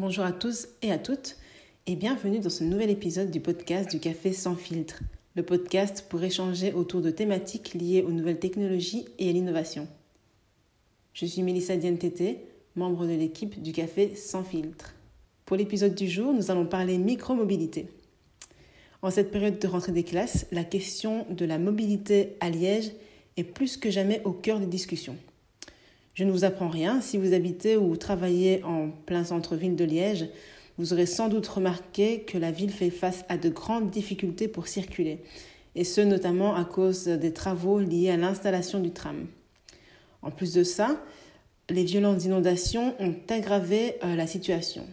Bonjour à tous et à toutes et bienvenue dans ce nouvel épisode du podcast du Café sans filtre, le podcast pour échanger autour de thématiques liées aux nouvelles technologies et à l'innovation. Je suis Mélissa Dientété, membre de l'équipe du Café sans filtre. Pour l'épisode du jour, nous allons parler micromobilité. En cette période de rentrée des classes, la question de la mobilité à Liège est plus que jamais au cœur des discussions. Je ne vous apprends rien, si vous habitez ou travaillez en plein centre-ville de Liège, vous aurez sans doute remarqué que la ville fait face à de grandes difficultés pour circuler, et ce notamment à cause des travaux liés à l'installation du tram. En plus de ça, les violentes inondations ont aggravé euh, la situation,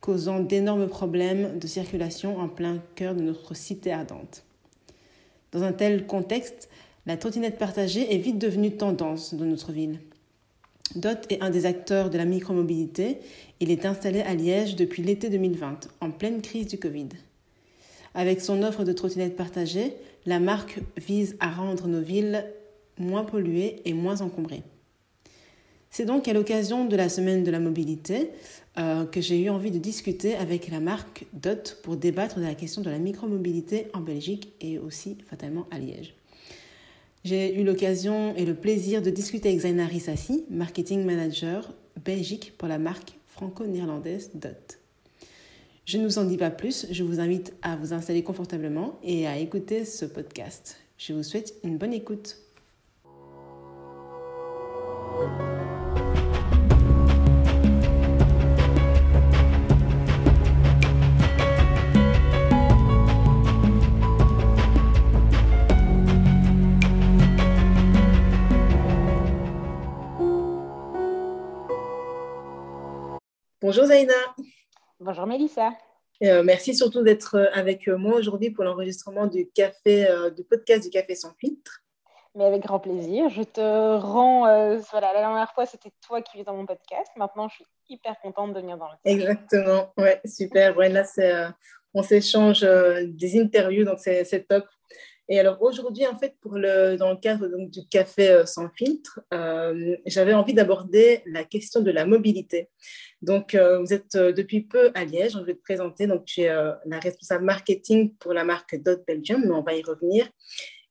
causant d'énormes problèmes de circulation en plein cœur de notre cité ardente. Dans un tel contexte, la trottinette partagée est vite devenue tendance dans notre ville. DOT est un des acteurs de la micromobilité. Il est installé à Liège depuis l'été 2020, en pleine crise du Covid. Avec son offre de trottinettes partagées, la marque vise à rendre nos villes moins polluées et moins encombrées. C'est donc à l'occasion de la semaine de la mobilité euh, que j'ai eu envie de discuter avec la marque DOT pour débattre de la question de la micromobilité en Belgique et aussi fatalement à Liège. J'ai eu l'occasion et le plaisir de discuter avec Zaina Rissassi, marketing manager Belgique pour la marque franco-néerlandaise DOT. Je ne vous en dis pas plus, je vous invite à vous installer confortablement et à écouter ce podcast. Je vous souhaite une bonne écoute. Bonjour Zaina. Bonjour Mélissa. Euh, merci surtout d'être euh, avec euh, moi aujourd'hui pour l'enregistrement du café, du podcast du Café sans filtre. Mais avec grand plaisir. Je te rends. voilà, la dernière fois, c'était toi qui vis dans mon podcast. Maintenant, je suis hyper contente de venir dans le podcast. Exactement. Ouais, super. Ouais, là, on s'échange des interviews, donc c'est top. Et alors aujourd'hui, en fait, pour le, dans le cadre donc, du café euh, sans filtre, euh, j'avais envie d'aborder la question de la mobilité. Donc, euh, vous êtes depuis peu à Liège, on vais te présenter. Donc, tu es la responsable marketing pour la marque Dot Belgium, mais on va y revenir.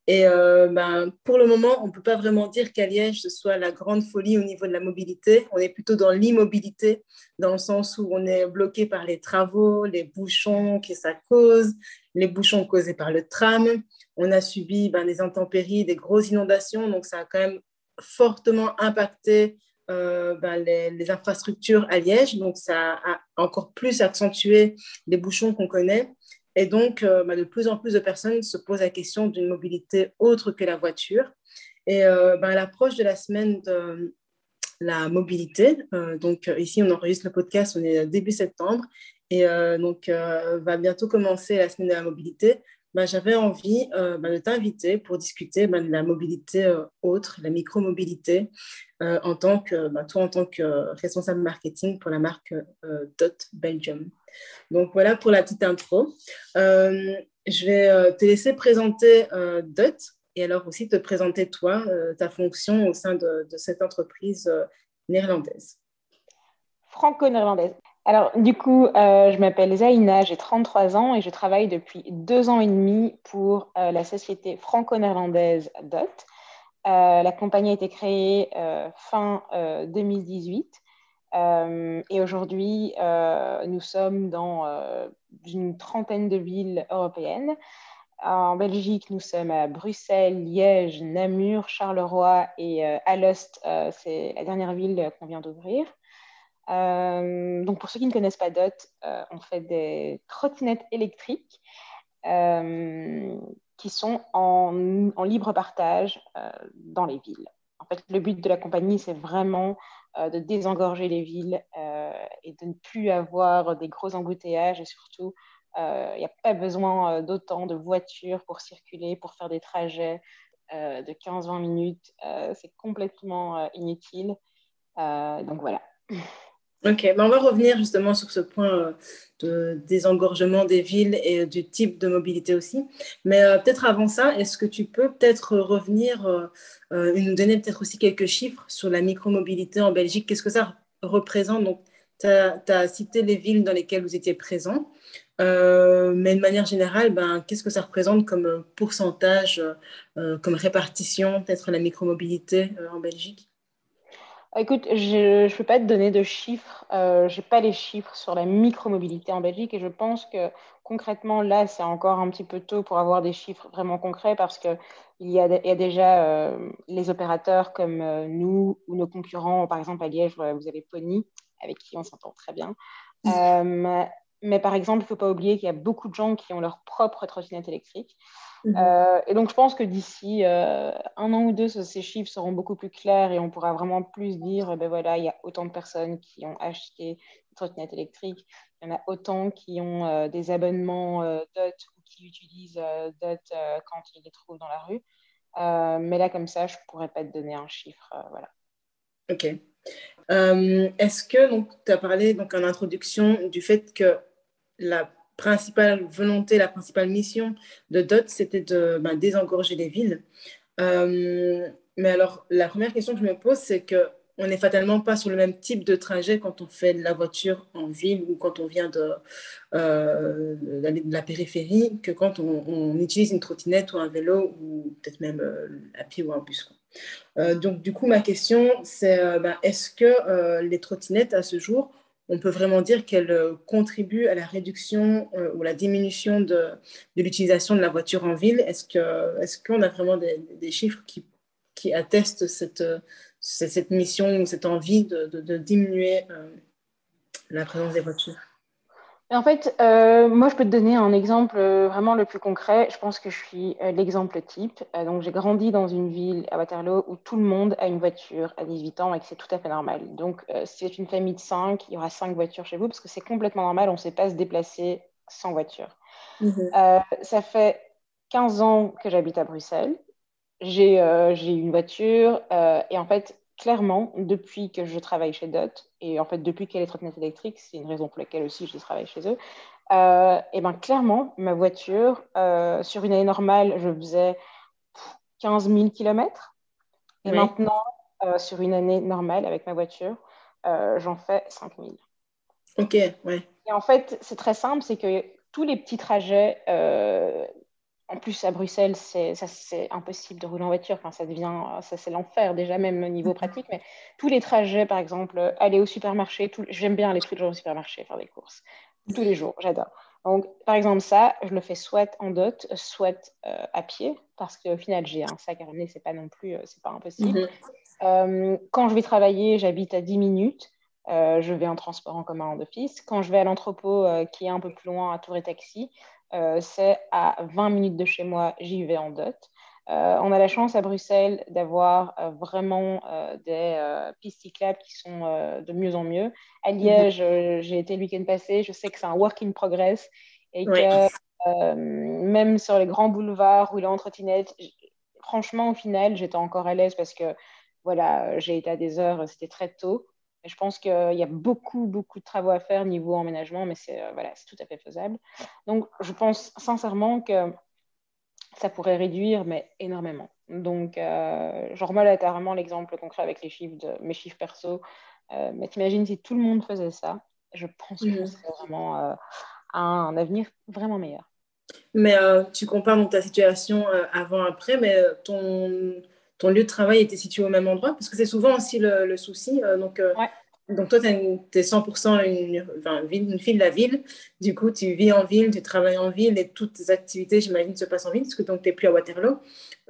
Et ben, pour le moment, on ne peut pas vraiment dire qu'à Liège, ce soit la grande folie au niveau de la mobilité. On est plutôt dans l'immobilité, dans le sens où on est bloqué par les travaux, les bouchons que ça cause, les bouchons causés par le tram. On a subi ben, des intempéries, des grosses inondations, donc ça a quand même fortement impacté euh, ben, les, infrastructures à Liège, donc ça a encore plus accentué les bouchons qu'on connaît. Et donc, euh, ben, de plus en plus de personnes se posent la question d'une mobilité autre que la voiture. Et euh, à l'approche de la semaine de la mobilité, donc ici on enregistre le podcast, on est début septembre, et donc va bientôt commencer la semaine de la mobilité. Bah, j'avais envie euh, bah, de t'inviter pour discuter bah, de la mobilité euh, autre, la micromobilité, euh, en tant que, toi en tant que responsable marketing pour la marque Dot Belgium. Donc voilà pour la petite intro. je vais te laisser présenter Dot et alors aussi te présenter toi, ta fonction au sein de cette entreprise néerlandaise. Franco-néerlandaise. Alors, du coup, euh, je m'appelle Zaina, j'ai 33 ans et je travaille depuis deux ans et demi pour euh, la société franco-néerlandaise DOT. Euh, la compagnie a été créée fin 2018 et aujourd'hui, nous sommes dans une trentaine de villes européennes. En Belgique, nous sommes à Bruxelles, Liège, Namur, Charleroi et Alost, c'est la dernière ville qu'on vient d'ouvrir. Euh, donc pour ceux qui ne connaissent pas DOT, euh, on fait des trottinettes électriques euh, qui sont en, en libre partage dans les villes. En fait, le but de la compagnie, c'est vraiment de désengorger les villes et de ne plus avoir des gros embouteillages et surtout, il n'y a pas besoin d'autant de voitures pour circuler, pour faire des trajets de 15-20 minutes. c'est complètement inutile. donc voilà. Ok, ben on va revenir justement sur ce point euh, de désengorgement des villes et du type de mobilité aussi. Mais euh, peut-être avant ça, est-ce que tu peux peut-être revenir, euh, nous donner peut-être aussi quelques chiffres sur la micromobilité en Belgique? Qu'est-ce que ça représente? Donc, tu as, cité les villes dans lesquelles vous étiez présent. Euh, mais de manière générale, ben, qu'est-ce que ça représente comme pourcentage, comme répartition, peut-être la micromobilité en Belgique? Écoute, je ne peux pas te donner de chiffres. je n'ai pas les chiffres sur la micromobilité en Belgique et je pense que concrètement, là, c'est encore un petit peu tôt pour avoir des chiffres vraiment concrets parce qu'il y, a, y a déjà euh, les opérateurs comme euh, nous ou nos concurrents. Par exemple, à Liège, vous avez Pony, avec qui on s'entend très bien. Euh, mais par exemple, il ne faut pas oublier qu'il y a beaucoup de gens qui ont leur propre trottinette électrique. Mhm. et donc, je pense que d'ici un an ou deux, ces chiffres seront beaucoup plus clairs et on pourra vraiment plus dire, ben voilà, il y a autant de personnes qui ont acheté une trottinette électrique, il y en a autant qui ont euh, des abonnements euh, DOT ou qui utilisent euh, DOT quand ils les trouvent dans la rue. mais là, comme ça, je ne pourrais pas te donner un chiffre. voilà. OK. Est-ce que tu as parlé donc, en introduction du fait que la principale volonté, la principale mission de DOT, c'était de ben, désengorger les villes. mais alors, la première question que je me pose, c'est que on n'est fatalement pas sur le même type de trajet quand on fait la voiture en ville ou quand on vient de, euh, de la périphérie que quand on, utilise une trottinette ou un vélo ou peut-être même euh, à pied ou un bus. Euh, donc du coup, ma question, c'est ben, est-ce que les trottinettes à ce jour, on peut vraiment dire qu'elles contribuent à la réduction ou la diminution de, l'utilisation de la voiture en ville. Est-ce qu'on est a vraiment des, chiffres qui, attestent cette mission, cette envie de, diminuer euh, la présence des voitures? En fait, euh, moi, je peux te donner un exemple euh, vraiment le plus concret. Je pense que je suis l'exemple type. donc, j'ai grandi dans une ville à Waterloo où tout le monde a une voiture à 18 ans et que c'est tout à fait normal. Donc, si c'est une famille de 5, il y aura 5 voitures chez vous parce que c'est complètement normal. On ne sait pas se déplacer sans voiture. Mhm. ça fait 15 ans que j'habite à Bruxelles j'ai euh, une voiture euh, et en fait, clairement, depuis que je travaille chez DOT et en fait, depuis qu'elle est trottinette électrique, c'est une raison pour laquelle aussi je travaille chez eux, euh, et ben clairement, ma voiture, sur une année normale, je faisais 15 000 km. Et maintenant, sur une année normale avec ma voiture, j'en fais 5 000. Ok, ouais. Et en fait, c'est très simple, c'est que tous les petits trajets en plus, à Bruxelles, c'est impossible de rouler en voiture. Enfin, ça devient, ça c'est l'enfer déjà, même au niveau pratique. Mais tous les trajets, par exemple, aller au supermarché, j'aime bien aller tous les jours au supermarché faire des courses. Tous les jours, j'adore. Donc, par exemple, ça, je le fais soit en dot, soit euh, à pied, parce qu'au final, j'ai un sac à ramener, c'est pas non plus, euh, c'est pas impossible. Mhm. Euh, quand je vais travailler, j'habite à 10 minutes. je vais en transport en commun en office. Quand je vais à l'entrepôt, qui est un peu plus loin, à Tour et Taxi, euh, c'est à 20 minutes de chez moi, j'y vais en dot. Euh, on a la chance à Bruxelles d'avoir euh, vraiment des pistes cyclables qui sont de mieux en mieux. À mhm. Liège, j'ai été le week-end passé, je sais que c'est un work in progress et que même sur les grands boulevards où il est en trottinette, franchement, au final, j'étais encore à l'aise parce que voilà, j'ai été à des heures, c'était très tôt je pense qu'il y a beaucoup, beaucoup de travaux à faire niveau emménagement, mais c'est euh, voilà, tout à fait faisable. Donc, je pense sincèrement que ça pourrait réduire, mais énormément. Donc, euh, je remets carrément l'exemple concret avec les chiffres de mes chiffres perso. Euh, mais t'imagines si tout le monde faisait ça, je pense que ce serait vraiment euh, un, avenir vraiment meilleur. Mais tu compares donc ta situation avant-après, mais ton ton lieu de travail était situé au même endroit? Parce que c'est souvent aussi le, souci. Euh, donc, euh, donc, toi, tu es 100% une, enfin, une, fille de la ville. Du coup, tu vis en ville, tu travailles en ville et toutes tes activités, j'imagine, se passent en ville parce que tu n'es plus à Waterloo.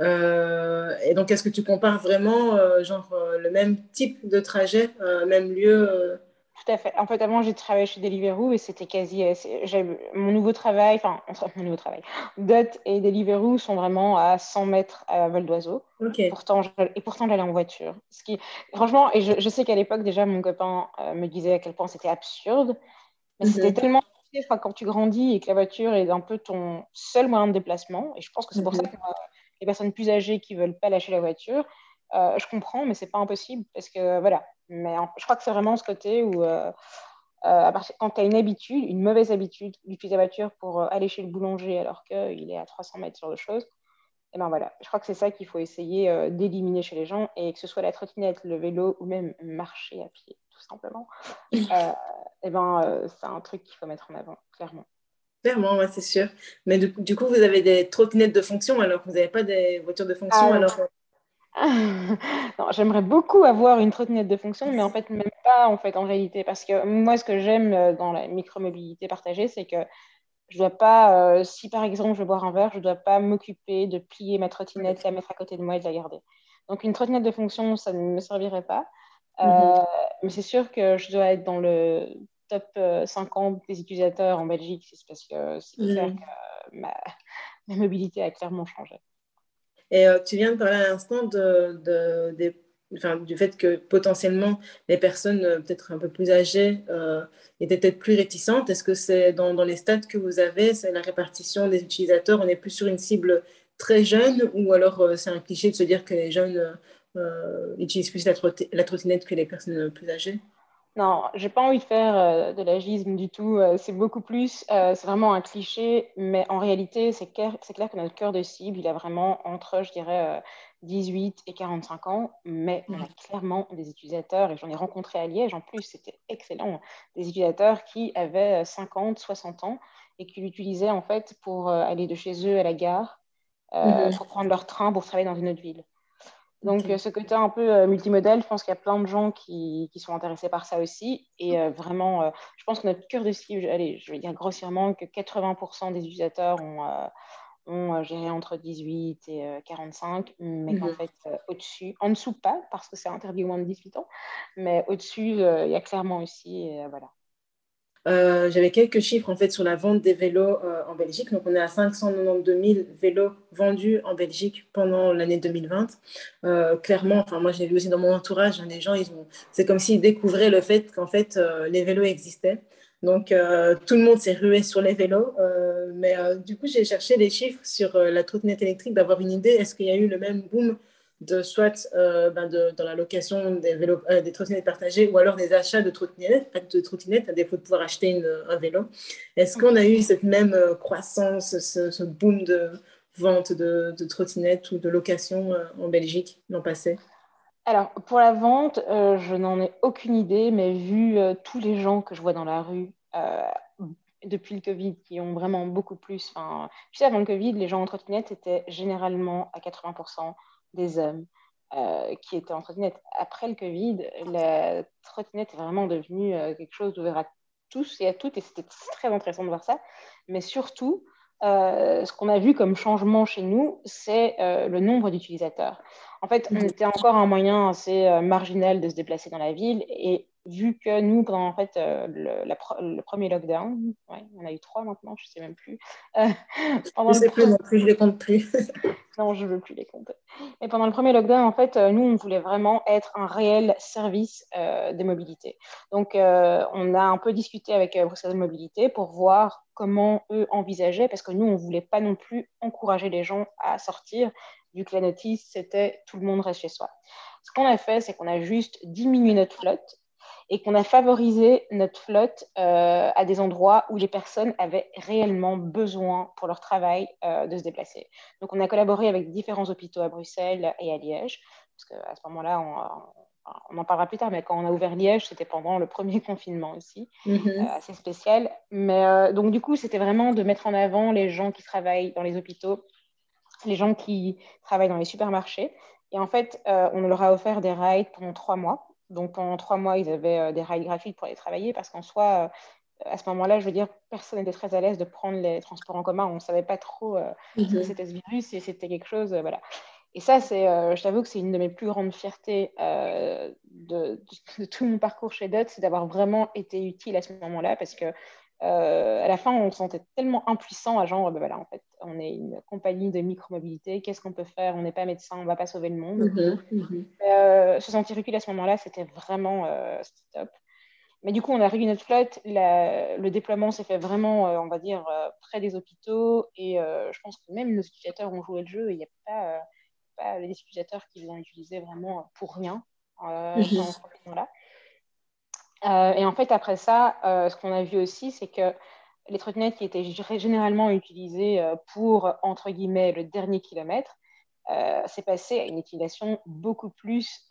Euh, et donc, est-ce que tu compares vraiment genre, le même type de trajet, même lieu tout à fait. En fait, avant, j'ai travaillé chez Deliveroo et c'était quasi. Euh, mon nouveau travail, enfin, mon nouveau travail. Dot et Deliveroo sont vraiment à 100 mètres à vol d'oiseau. Pourtant, et pourtant, j'allais en voiture. Ce qui, franchement, et je, sais qu'à l'époque, déjà, mon copain euh, me disait à quel point c'était absurde. Mais c'était mhm. tellement. quand tu grandis et que la voiture est un peu ton seul moyen de déplacement, et je pense que c'est pour ça mhm. que euh, les personnes plus âgées qui veulent pas lâcher la voiture, je comprends, mais c'est pas impossible parce que voilà, mais je crois que c'est vraiment ce côté où, euh, euh, quand tu as une habitude, une mauvaise habitude d'utiliser la voiture pour euh, aller chez le boulanger alors qu'il est à 300 mètres sur de choses, et ben voilà, je crois que c'est ça qu'il faut essayer d'éliminer chez les gens et que ce soit la trottinette, le vélo ou même marcher à pied, tout simplement, euh, eh ben, euh, c'est un truc qu'il faut mettre en avant, clairement. Clairement, c'est sûr. Mais du, coup, vous avez des trottinettes de fonction alors vous n'avez pas des voitures de fonction ah, alors J'aimerais beaucoup avoir une trottinette de fonction, mais en fait, même pas en fait en réalité. Parce que moi, ce que j'aime dans la micromobilité partagée, c'est que je dois pas, euh, si par exemple je veux boire un verre, je ne dois pas m'occuper de plier ma trottinette, la mettre à côté de moi et de la garder. Donc une trottinette de fonction, ça ne me servirait pas. Euh, mhm. Mais c'est sûr que je dois être dans le top 50 euh, des utilisateurs en Belgique, c'est parce que c'est clair que ma, mobilité a clairement changé. Et tu viens de parler à l'instant du fait que potentiellement les personnes euh, peut-être un peu plus âgées euh, étaient peut-être plus réticentes. Est-ce que c'est dans, dans, les stats que vous avez, c'est la répartition des utilisateurs, on est plus sur une cible très jeune ou alors euh, c'est un cliché de se dire que les jeunes utilisent plus la, trottinette que les personnes plus âgées? Non, j'ai pas envie de faire de l'agisme du tout. c'est beaucoup plus, c'est vraiment un cliché, mais en réalité, c'est clair, clair, que notre cœur de cible, il a vraiment entre, je dirais, 18 et 45 ans, mais on a clairement des utilisateurs, et j'en ai rencontré à Liège en plus, c'était excellent, des utilisateurs qui avaient 50, 60 ans et qui l'utilisaient en fait pour euh, aller de chez eux à la gare, euh, mhm. pour prendre leur train pour travailler dans une autre ville. Donc, euh, ce côté un peu multimodal, je pense qu'il y a plein de gens qui, qui, sont intéressés par ça aussi. Et vraiment, je pense que notre cœur de cible, allez, je vais dire grossièrement que 80% des utilisateurs ont, ont euh, géré entre 18 et 45, euh, mais qu'en mhm. fait, euh, au-dessus, en dessous pas, parce que c'est interdit au moins de 18 ans, mais au-dessus, il y a clairement aussi, voilà. J'avais quelques chiffres en fait sur la vente des vélos en Belgique. Donc, on est à 592 000 vélos vendus en Belgique pendant l'année 2020. clairement, enfin, moi, j'ai vu aussi dans mon entourage, hein, les gens, ils ont, c'est comme s'ils découvraient le fait qu'en fait, les vélos existaient. Donc, euh, tout le monde s'est rué sur les vélos. Euh, mais euh, du coup, j'ai cherché les chiffres sur la trottinette électrique, d'avoir une idée. Est-ce qu'il y a eu le même boom de soit ben de, dans la location des, vélos, des trottinettes partagées ou alors des achats de trottinettes, de trottinettes à défaut de pouvoir acheter une, un vélo Est-ce qu'on a eu cette même croissance, ce, boom de vente de, trottinettes ou de location en Belgique l'an passé? Alors, pour la vente, euh, je n'en ai aucune idée, mais vu euh, tous les gens que je vois dans la rue euh, depuis le Covid qui ont vraiment beaucoup plus. Tu sais, avant le Covid, les gens en trottinette étaient généralement à 80% des hommes qui étaient en trottinette. Après le Covid, la trottinette est vraiment devenue quelque chose d'ouvert à tous et à toutes, et c'était très intéressant de voir ça. Mais surtout, ce qu'on a vu comme changement chez nous, c'est le nombre d'utilisateurs. En fait, on était encore un moyen assez euh, marginal de se déplacer dans la ville. Et vu que nous, pendant en fait, euh, le, premier lockdown, ouais, on a eu trois maintenant, je ne sais même plus. Euh, je ne sais plus non plus, je les compte plus. non, je ne veux plus les compter. Mais pendant le premier lockdown, en fait, nous, on voulait vraiment être un réel service de mobilité. Donc, on a un peu discuté avec Bruxelles Mobilité pour voir comment eux envisageaient, parce que nous, on ne voulait pas non plus encourager les gens à sortir, vu que la notice, c'était tout le monde reste chez soi. Ce qu'on a fait, c'est qu'on a juste diminué notre flotte et qu'on a favorisé notre flotte euh, à des endroits où les personnes avaient réellement besoin pour leur travail euh, de se déplacer. Donc, on a collaboré avec différents hôpitaux à Bruxelles et à Liège, parce qu'à ce moment-là, on, en parlera plus tard, mais quand on a ouvert Liège, c'était pendant le premier confinement aussi, euh, assez spécial. Mais donc, du coup, c'était vraiment de mettre en avant les gens qui travaillent dans les hôpitaux les gens qui travaillent dans les supermarchés. Et en fait, on leur a offert des rides pendant trois mois. Donc pendant trois mois, ils avaient euh, des rides gratuites pour aller travailler parce qu'en soi, euh, à ce moment-là, je veux dire, personne n'était très à l'aise de prendre les transports en commun. On ne savait pas trop que mhm. c'était ce virus et c'était quelque chose. voilà. Et ça, c'est, je t'avoue que c'est une de mes plus grandes fiertés de, de, tout mon parcours chez DOT, c'est d'avoir vraiment été utile à ce moment-là parce que euh, à la fin, on se sentait tellement impuissant à genre, ben voilà, en fait, on est une compagnie de micromobilité, qu'est-ce qu'on peut faire? On n'est pas médecin, on ne va pas sauver le monde. Mhm, mhm. Euh, se sentir utile à ce moment-là, c'était vraiment euh, top. Mais du coup, on a réuni notre flotte. le déploiement s'est fait vraiment, on va dire, près des hôpitaux. Et je pense que même nos utilisateurs ont joué le jeu. Il n'y a pas, pas les utilisateurs qui l'ont utilisé vraiment pour rien euh, mhm. dans ce moment-là. Euh, et en fait, après ça, euh, ce qu'on a vu aussi, c'est que les trottinettes qui étaient généralement utilisées euh, pour, entre guillemets, le dernier kilomètre, c'est passé à une utilisation beaucoup plus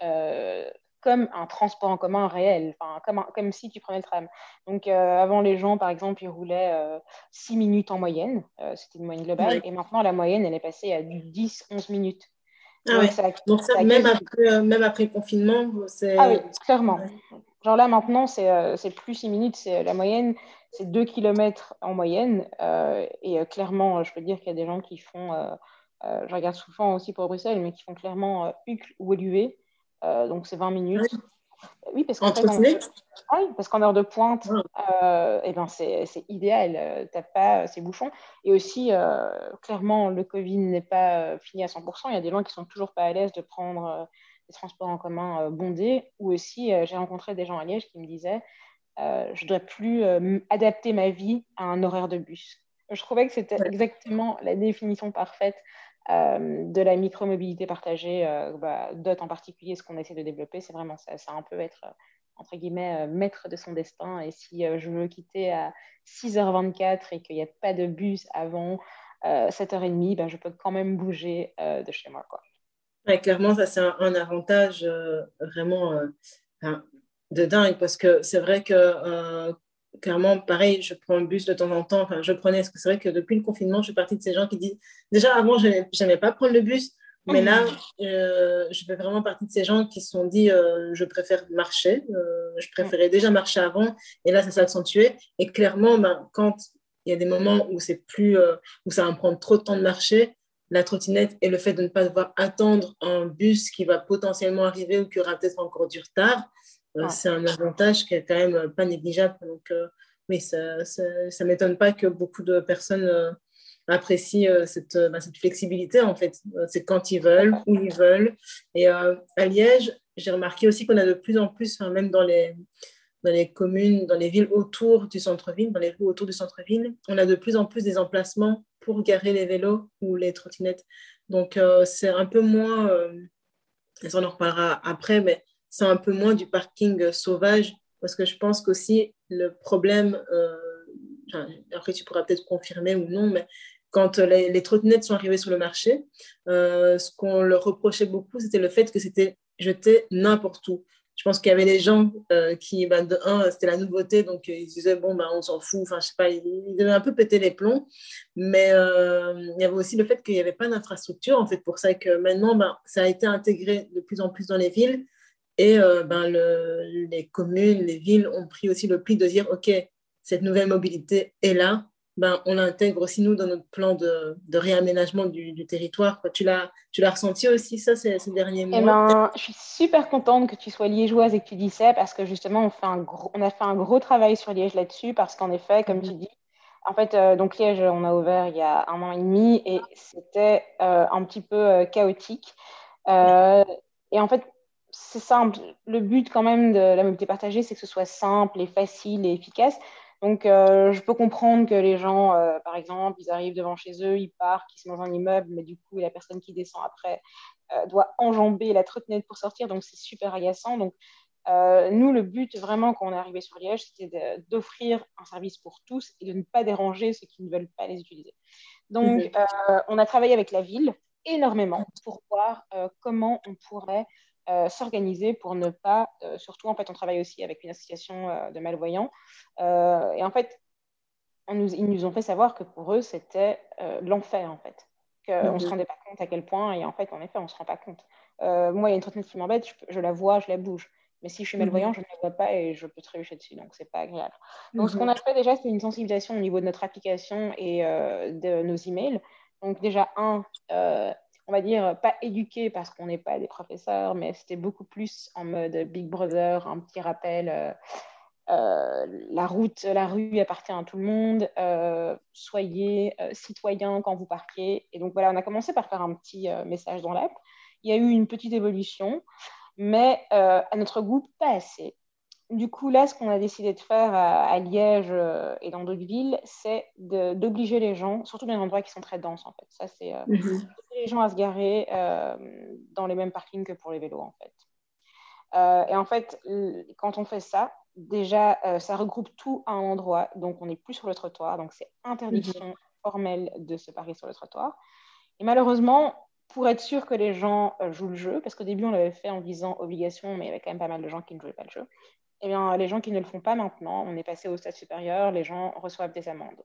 comme un transport en commun réel, comme, comme si tu prenais le tram. Donc avant, les gens, par exemple, ils roulaient 6 minutes en moyenne, c'était une moyenne globale, et maintenant la moyenne, elle est passée à 10-11 minutes. Ah Donc, ça, même, après, même après le confinement, c'est... Ah oui, clairement. Genre là, maintenant, c'est plus 6 minutes, c'est la moyenne c'est 2 km en moyenne. Euh, et euh, clairement, je peux dire qu'il y a des gens qui font, euh, je regarde souvent aussi pour Bruxelles, mais qui font clairement Uccle ou Eluvé. donc c'est 20 minutes. Oui, parce qu'en oui, parce qu'en heure de pointe, eh ben c'est idéal. Tu pas ces bouchons. Et aussi, clairement, le Covid n'est pas fini à 100%. Il y a des gens qui sont toujours pas à l'aise de prendre des transports en commun bondés. Ou aussi, j'ai rencontré des gens à Liège qui me disaient euh, je ne dois plus euh, adapter ma vie à un horaire de bus. Je trouvais que c'était exactement la définition parfaite euh, de la micromobilité partagée, bah, DOT en particulier, ce qu'on essaie de développer, c'est vraiment ça. C'est un peu être, entre guillemets, maître de son destin. Et si je veux quitter à 6h24 et qu'il n'y a pas de bus avant 7h30, ben, je peux quand même bouger de chez moi. Quoi. Clairement, ça, c'est un, avantage vraiment de dingue parce que c'est vrai que euh, clairement, pareil, je prends le bus de temps en temps. Enfin, je prenais, parce que c'est vrai que depuis le confinement, je suis partie de ces gens qui disent déjà avant, je n'aimais pas prendre le bus, mais là, mhm. euh, je fais vraiment partie de ces gens qui se sont dit euh, je préfère marcher. je préférais déjà marcher avant, et là, ça s'est accentué. Et clairement, ben, quand il y a des moments où c'est plus, où ça va me prendre trop de temps de marcher, la trottinette et le fait de ne pas devoir attendre un bus qui va potentiellement arriver ou qui aura peut-être encore du retard, euh, c'est un avantage qui est quand même pas négligeable. Donc, euh, oui, ça ne m'étonne pas que beaucoup de personnes euh, apprécient cette, bah, cette, flexibilité, en fait. C'est quand ils veulent, où ils veulent. Et à Liège, j'ai remarqué aussi qu'on a de plus en plus, même dans les, dans les communes, dans les villes autour du centre-ville, dans les rues autour du centre-ville, on a de plus en plus des emplacements garer les vélos ou les trottinettes. Donc, c'est un peu moins, on en reparlera après, mais c'est un peu moins du parking sauvage, parce que je pense qu'aussi le problème, euh, après tu pourras peut-être confirmer ou non, mais quand les, trottinettes sont arrivées sur le marché, euh, ce qu'on leur reprochait beaucoup, c'était le fait que c'était jeté n'importe où. Je pense qu'il y avait des gens euh, qui, ben, de un, c'était la nouveauté, donc ils disaient, bon, ben, on s'en fout, enfin, je sais pas, ils, ils, avaient un peu pété les plombs, mais il y avait aussi le fait qu'il n'y avait pas d'infrastructure, en fait, pour ça que maintenant, ben, ça a été intégré de plus en plus dans les villes, et euh, ben, les communes, les villes ont pris aussi le pli de dire, OK, cette nouvelle mobilité est là, ben, on l'intègre aussi nous dans notre plan de, de réaménagement du, du territoire. Tu l'as, tu l'as ressenti aussi ça ces, ces derniers eh mois? ben, Je suis super contente que tu sois liégeoise et que tu dis ça parce que justement on, fait un gros, on a fait un gros travail sur Liège là-dessus parce qu'en effet, comme tu mhm. dis, en fait, euh, donc Liège, on a ouvert il y a un an et demi et c'était euh, un petit peu chaotique. et en fait, c'est simple. Le but quand même de la mobilité partagée, c'est que ce soit simple et facile et efficace. Donc, euh, je peux comprendre que les gens, euh, par exemple, ils arrivent devant chez eux, ils partent, ils se mangent un immeuble, mais du coup, la personne qui descend après euh, doit enjamber la trottinette pour sortir, donc c'est super agaçant. Donc, nous, le but vraiment quand on est arrivé sur Liège, c'était d'offrir un service pour tous et de ne pas déranger ceux qui ne veulent pas les utiliser. Donc, mhm. on a travaillé avec la ville énormément pour voir comment on pourrait euh, s'organiser pour ne pas, euh, surtout en fait on travaille aussi avec une association euh, de malvoyants, et en fait on nous, ils nous ont fait savoir que pour eux c'était l'enfer en fait, qu'on ne se mhm. rendait pas compte à quel point, et en fait en effet on ne se rend pas compte. moi il y a une trottinette qui m'embête, je, la vois, je la bouge. Mais si je suis malvoyant, mhm. je ne la vois pas et je peux trébucher dessus, donc c'est pas agréable. Donc, ce qu'on mhm. a fait déjà, c'est une sensibilisation au niveau de notre application et de nos emails. Donc, déjà, un, on va dire, pas éduqués parce qu'on n'est pas des professeurs, mais c'était beaucoup plus en mode Big Brother, un petit rappel. Euh, euh, la route, la rue appartient à tout le monde. Euh, soyez citoyens quand vous parquez. Et donc voilà, on a commencé par faire un petit message dans l'app. Il y a eu une petite évolution, mais à notre goût, pas assez du coup, là, ce qu'on a décidé de faire à, Liège euh, et dans d'autres villes, c'est d'obliger les gens, surtout dans les endroits qui sont très denses, en fait. Ça, c'est euh, mhm. les gens à se garer euh, dans les mêmes parkings que pour les vélos, en fait. et en fait, quand on fait ça, déjà, ça regroupe tout à un endroit, donc on n'est plus sur le trottoir, donc c'est interdiction mhm. formelle de se parer sur le trottoir. Et malheureusement, pour être sûr que les gens jouent le jeu, parce qu'au début, on l'avait fait en disant obligation, mais il y avait quand même pas mal de gens qui ne jouaient pas le jeu. Eh bien, les gens qui ne le font pas maintenant, on est passé au stade supérieur, les gens reçoivent des amendes.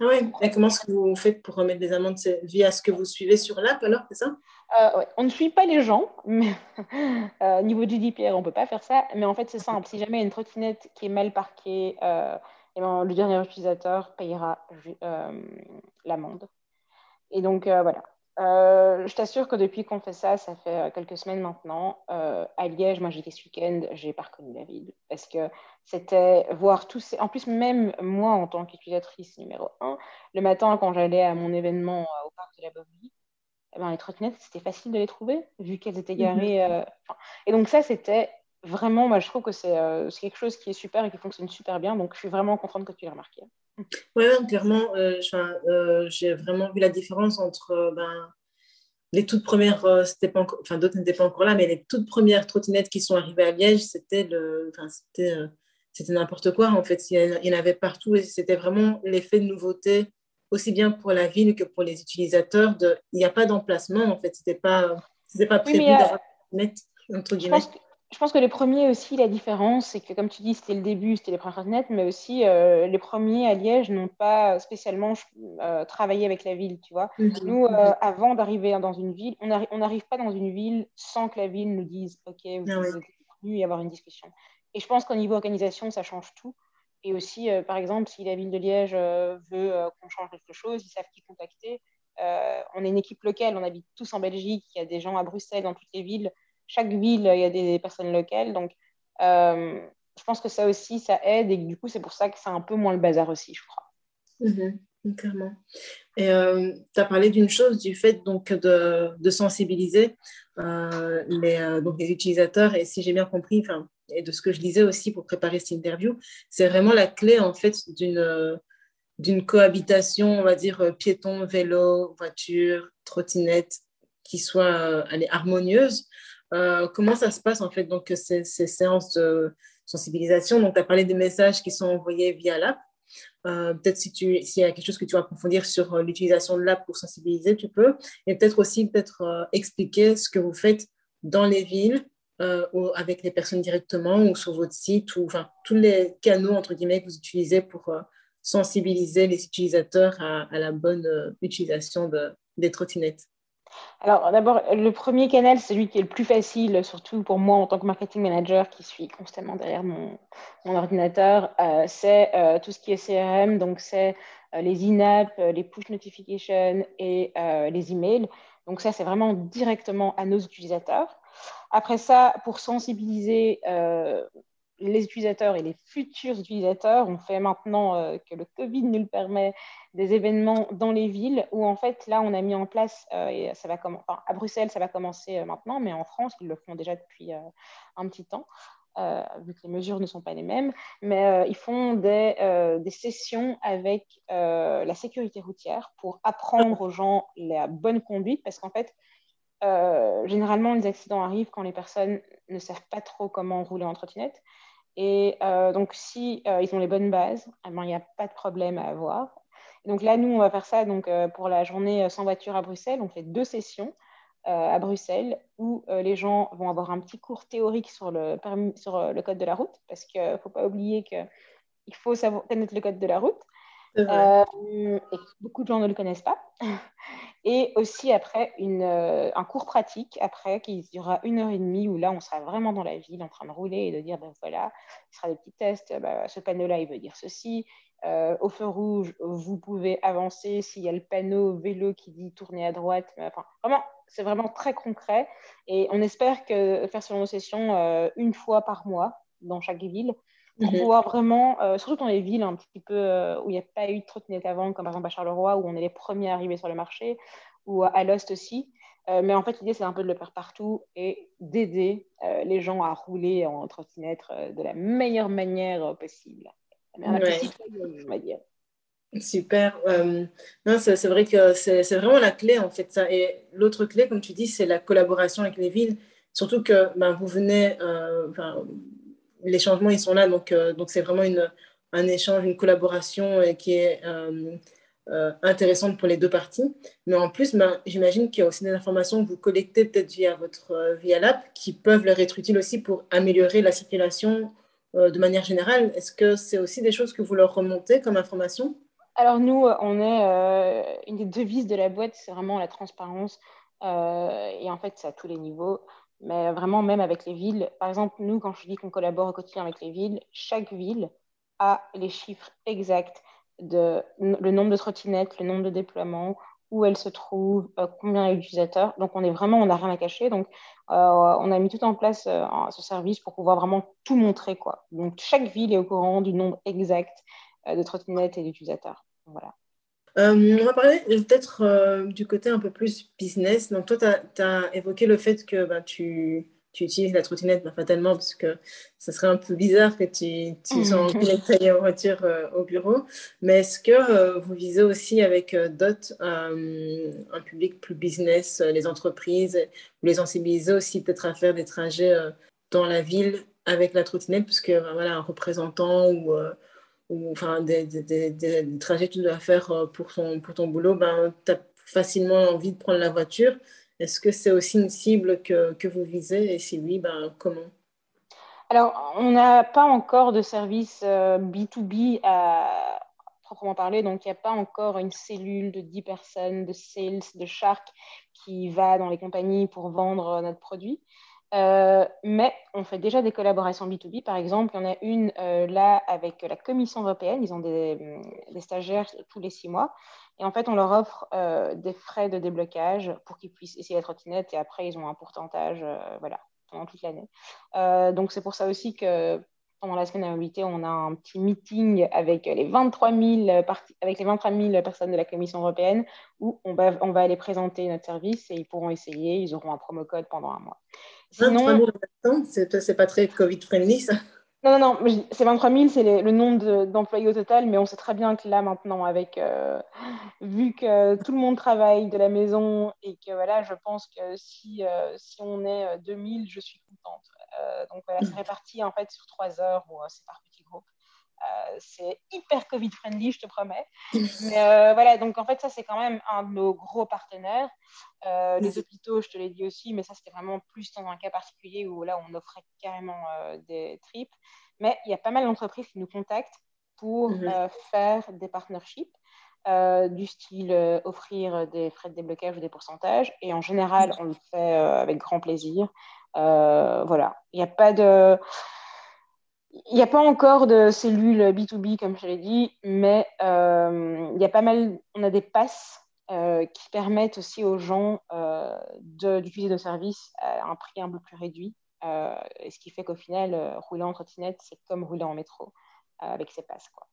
Ah ouais. Et comment est-ce que vous faites pour remettre des amendes? Via ce que vous suivez sur l'app alors, c'est ça? Euh, On ne suit pas les gens, mais euh, niveau du DPR, on ne peut pas faire ça. Mais en fait, c'est simple. Si jamais il y a une trottinette qui est mal parquée, euh, eh ben, le dernier utilisateur payera euh, l'amende. Et donc, voilà. Euh, je t'assure que depuis qu'on fait ça, ça fait euh, quelques semaines maintenant. Euh, à Liège, moi j'étais ce week-end, j'ai pas reconnu la ville parce que c'était voir tous ces... En plus, même moi en tant qu'utilisatrice numéro un, le matin quand j'allais à mon événement au parc de la Bobby, eh ben, les trottinettes, c'était facile de les trouver vu qu'elles étaient garées. Mhm. Et donc ça, c'était vraiment, moi je trouve que c'est quelque chose qui est super et qui fonctionne super bien. Donc je suis vraiment contente que tu l'aies remarqué. Oui, clairement, euh, euh, j'ai vraiment vu la différence entre euh, ben, les toutes premières, c'était pas encore, enfin d'autres n'étaient pas encore là, mais les toutes premières trottinettes qui sont arrivées à Liège, c'était le, enfin, c'était, c'était n'importe quoi en fait. Il y en avait partout et c'était vraiment l'effet de nouveauté, aussi bien pour la ville que pour les utilisateurs. De, il n'y a pas d'emplacement en fait, c'était pas, c'était pas prévu d'avoir entre guillemets je pense que les premiers aussi, la différence, c'est que comme tu dis, c'était le début, c'était les premières net, mais aussi euh, les premiers à Liège n'ont pas spécialement euh, travaillé avec la ville, tu vois. Mhm. Nous, euh, avant d'arriver dans une ville, on n'arrive pas dans une ville sans que la ville nous dise, OK, vous ah pouvez y avoir une discussion. Et je pense qu'au niveau organisation, ça change tout. Et aussi, par exemple, si la ville de Liège veut qu'on change quelque chose, ils savent qui contacter. on est une équipe locale, on habite tous en Belgique, il y a des gens à Bruxelles, dans toutes les villes chaque ville, il y a des personnes locales. Donc, euh, je pense que ça aussi, ça aide. Et du coup, c'est pour ça que c'est un peu moins le bazar aussi, je crois. Mhm, clairement. Et euh, tu as parlé d'une chose, du fait donc, de, sensibiliser euh, les, donc, les utilisateurs. Et si j'ai bien compris, et de ce que je lisais aussi pour préparer cette interview, c'est vraiment la clé en fait d'une d'une cohabitation, on va dire, piéton, vélo, voiture, trottinette, qui soit harmonieuse. Euh, comment ça se passe en fait, donc ces, séances de sensibilisation? Donc, tu as parlé des messages qui sont envoyés via l'app. Euh, peut-être si s'il y a quelque chose que tu veux approfondir sur euh, l'utilisation de l'app pour sensibiliser, tu peux. Et peut-être aussi peut-être expliquer ce que vous faites dans les villes ou avec les personnes directement ou sur votre site ou enfin tous les canaux entre guillemets que vous utilisez pour sensibiliser les utilisateurs à, la bonne utilisation de, des trottinettes. Alors d'abord, le premier canal, celui qui est le plus facile, surtout pour moi en tant que marketing manager qui suis constamment derrière mon, ordinateur, euh, c'est euh, tout ce qui est CRM, donc c'est euh, les in-app, les push notifications et les emails. Donc ça, c'est vraiment directement à nos utilisateurs. Après ça, pour sensibiliser les utilisateurs et les futurs utilisateurs, on fait maintenant euh, que le Covid nous le permet, des événements dans les villes où en fait là on a mis en place, euh, et ça va à Bruxelles ça va commencer euh, maintenant, mais en France ils le font déjà depuis un petit temps. vu que les mesures ne sont pas les mêmes, mais ils font des sessions avec la sécurité routière pour apprendre aux gens la bonne conduite, parce qu'en fait, généralement, les accidents arrivent quand les personnes ne savent pas trop comment rouler en trottinette. Et euh, donc, si euh, ils ont les bonnes bases, eh ben, il n'y a pas de problème à avoir. Donc là, nous, on va faire ça donc, euh, pour la journée sans voiture à Bruxelles. On fait deux sessions à Bruxelles où les gens vont avoir un petit cours théorique sur le, sur le code de la route, parce qu'il ne faut pas oublier qu'il faut connaître le code de la route. Et beaucoup de gens ne le connaissent pas. Et aussi après euh, un cours pratique, après, qui durera une heure et demie, où là, on sera vraiment dans la ville en train de rouler et de dire, ben voilà, il sera des petits tests, ben, ce panneau-là, il veut dire ceci. Euh, au feu rouge, vous pouvez avancer s'il y a le panneau vélo qui dit tourner à droite. Enfin, vraiment, c'est vraiment très concret. Et on espère faire sur nos sessions euh, une fois par mois dans chaque ville, pour mhm. pouvoir vraiment, surtout dans les villes un petit peu où il n'y a pas eu de trottinette avant, comme par exemple à Charleroi, où on est les premiers à arriver sur le marché, ou à Lost aussi. Euh, mais en fait, l'idée, c'est un peu de le faire partout et d'aider euh, les gens à rouler en trottinette euh, de la meilleure manière possible. dire. Super. non, c'est vrai que c'est vraiment la clé, en fait. Ça. Et l'autre clé, comme tu dis, c'est la collaboration avec les villes. Surtout que ben, vous venez, les changements, ils sont là. Donc, donc c'est vraiment un échange, une collaboration qui est intéressante pour les deux parties. Mais en plus, ben, j'imagine qu'il y a aussi des informations que vous collectez peut-être via votre via l'app qui peuvent leur être utiles aussi pour améliorer la circulation de manière générale. Est-ce que c'est aussi des choses que vous leur remontez comme information? Alors nous, on est une des devises de la boîte, c'est vraiment la transparence. et en fait, c'est à tous les niveaux mais vraiment même avec les villes. Par exemple, nous, quand je dis qu'on collabore au quotidien avec les villes, chaque ville a les chiffres exacts de le nombre de trottinettes, le nombre de déploiements, où elles se trouvent, euh, combien d'utilisateurs. Donc, on est vraiment, on n'a rien à cacher. Donc, euh, on a mis tout en place euh, ce service pour pouvoir vraiment tout montrer. Quoi. Donc, chaque ville est au courant du nombre exact de trottinettes et d'utilisateurs. Voilà. Euh, on va parler peut-être euh, du côté un peu plus business. Donc, toi, tu as, évoqué le fait que bah, tu, tu, utilises la trottinette bah, fatalement, parce que ça serait un peu bizarre que tu, tu sois en en voiture euh, au bureau. Mais est-ce que vous visez aussi avec DOT un public plus business, les entreprises, vous les sensibilisez aussi peut-être à faire des trajets dans la ville avec la trottinette, puisque voilà, un représentant ou ou enfin des, trajets que tu dois faire euh, pour ton, boulot, ben, tu as facilement envie de prendre la voiture. Est-ce que c'est aussi une cible que, vous visez? Et si oui, ben, comment? Alors, on n'a pas encore de service B2B euh, à proprement parler, donc il n'y a pas encore une cellule de 10 personnes de sales, de Shark qui va dans les compagnies pour vendre notre produit. Euh, mais on fait déjà des collaborations B2B. Par exemple, il y en a une euh, là avec la Commission européenne. Ils ont des, stagiaires tous les six mois. Et en fait, on leur offre euh, des frais de déblocage pour qu'ils puissent essayer la trottinette. Et après, ils ont un pourcentage voilà, pendant toute l'année. donc, c'est pour ça aussi que pendant la semaine à mobilité, on a un petit meeting avec les 23 000, avec les 23 000 personnes de la Commission européenne où on va, on va aller présenter notre service et ils pourront essayer. Ils auront un promo code pendant un mois. 23 000 c'est pas très Covid-friendly ça non, non, non, c'est 23 000, c'est le nombre d'employés au total, mais on sait très bien que là, maintenant, avec, euh, vu que tout le monde travaille de la maison et que voilà, je pense que si, euh, si on est 2000, je suis contente. Euh, donc voilà, c'est réparti en fait sur trois heures ou c'est par petits groupes. c'est hyper Covid-friendly, je te promets. Mais voilà, donc en fait, ça, c'est quand même un de nos gros partenaires. Euh, les hôpitaux, je te l'ai dit aussi, mais ça, c'était vraiment plus dans un cas particulier où là, on offrait carrément euh, des trips. Mais il y a pas mal d'entreprises qui nous contactent pour mhm. euh, faire des partnerships. du style offrir des frais de déblocage ou des pourcentages. Et en général, on le fait avec grand plaisir. Voilà, il n'y a pas encore de cellules B2B, comme je l'ai dit, mais il y a pas mal, on a des passes euh, qui permettent aussi aux gens euh, d'utiliser nos services à un prix un peu plus réduit. Euh, ce qui fait qu'au final, rouler en trottinette, c'est comme rouler en métro avec ses passes. Quoi.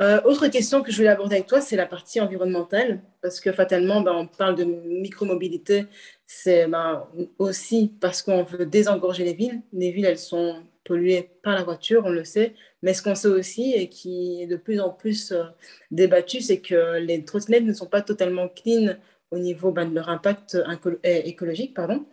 Autre question que je voulais aborder avec toi, c'est la partie environnementale, parce que fatalement, ben, on parle de micromobilité, c'est ben, aussi parce qu'on veut désengorger les villes. Les villes, elles sont polluées par la voiture, on le sait, mais ce qu'on sait aussi et qui est de plus en plus euh, débattu, c'est que les trottinettes ne sont pas totalement clean au niveau ben, de leur impact écologique. Pardon.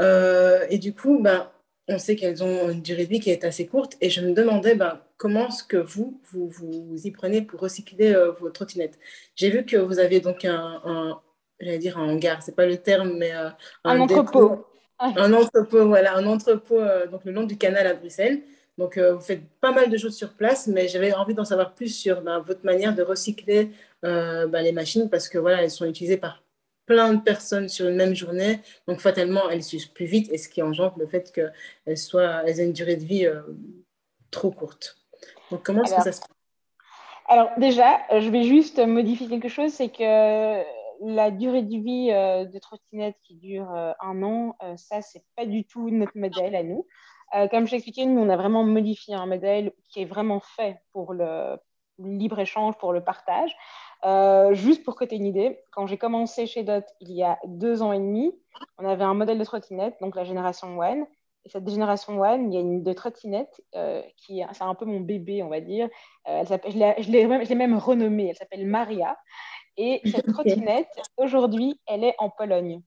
Euh, et du coup, ben, on sait qu'elles ont une durée de vie qui est assez courte. Et je me demandais ben, comment est-ce que vous, vous, vous y prenez pour recycler euh, vos trottinettes? J'ai vu que vous aviez donc un, j'allais dire un hangar, c'est pas le terme, mais un, entrepôt. Un entrepôt, voilà, un entrepôt donc le long du canal à Bruxelles. Donc, euh, vous faites pas mal de choses sur place, mais j'avais envie d'en savoir plus sur ben, votre manière de recycler euh, ben, les machines parce que voilà, elles sont utilisées par plein de personnes sur une même journée. Donc, fatalement, elles s'usent plus vite et ce qui engendre le fait qu'elles soient, elles aient une durée de vie euh, trop courte. Donc, comment est-ce que ça se passe? Alors, déjà, je vais juste modifier quelque chose c'est que la durée de vie de trottinette qui dure un an, ça, c'est pas du tout notre modèle à nous. Euh, comme je l'ai expliqué, nous, on a vraiment modifié un modèle qui est vraiment fait pour le libre-échange, pour le partage. Euh, juste pour que tu aies une idée, quand j'ai commencé chez Dot il y a deux ans et demi, on avait un modèle de trottinette, donc la génération One. Et cette génération One, il y a une de trottinette euh, qui c'est un peu mon bébé, on va dire. elle je l'ai même, même renommée, elle s'appelle Maria. Et cette trottinette, aujourd'hui, elle est en Pologne.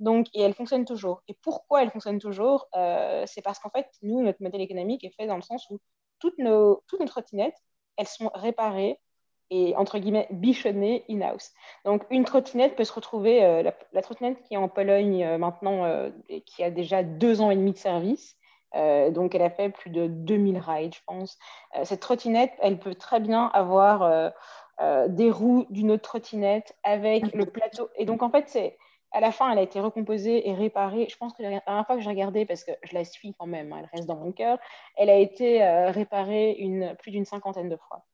Donc, et elle fonctionne toujours. Et pourquoi elle fonctionne toujours? Euh, C'est parce qu'en fait, nous, notre modèle économique est fait dans le sens où toutes nos, toutes nos trottinettes, elles sont réparées et entre guillemets bichonnée in-house. Donc une trottinette peut se retrouver, euh, la, trottinette qui est en Pologne euh, maintenant et qui a déjà deux ans et demi de service, donc elle a fait plus de 2000 rides, je pense. cette trottinette, elle peut très bien avoir des roues d'une autre trottinette avec le plateau. Et donc en fait, c'est à la fin, elle a été recomposée et réparée. Je pense que la dernière fois que j'ai regardé, parce que je la suis quand même, hein, elle reste dans mon cœur, elle a été euh, réparée une, plus d'une cinquantaine de fois.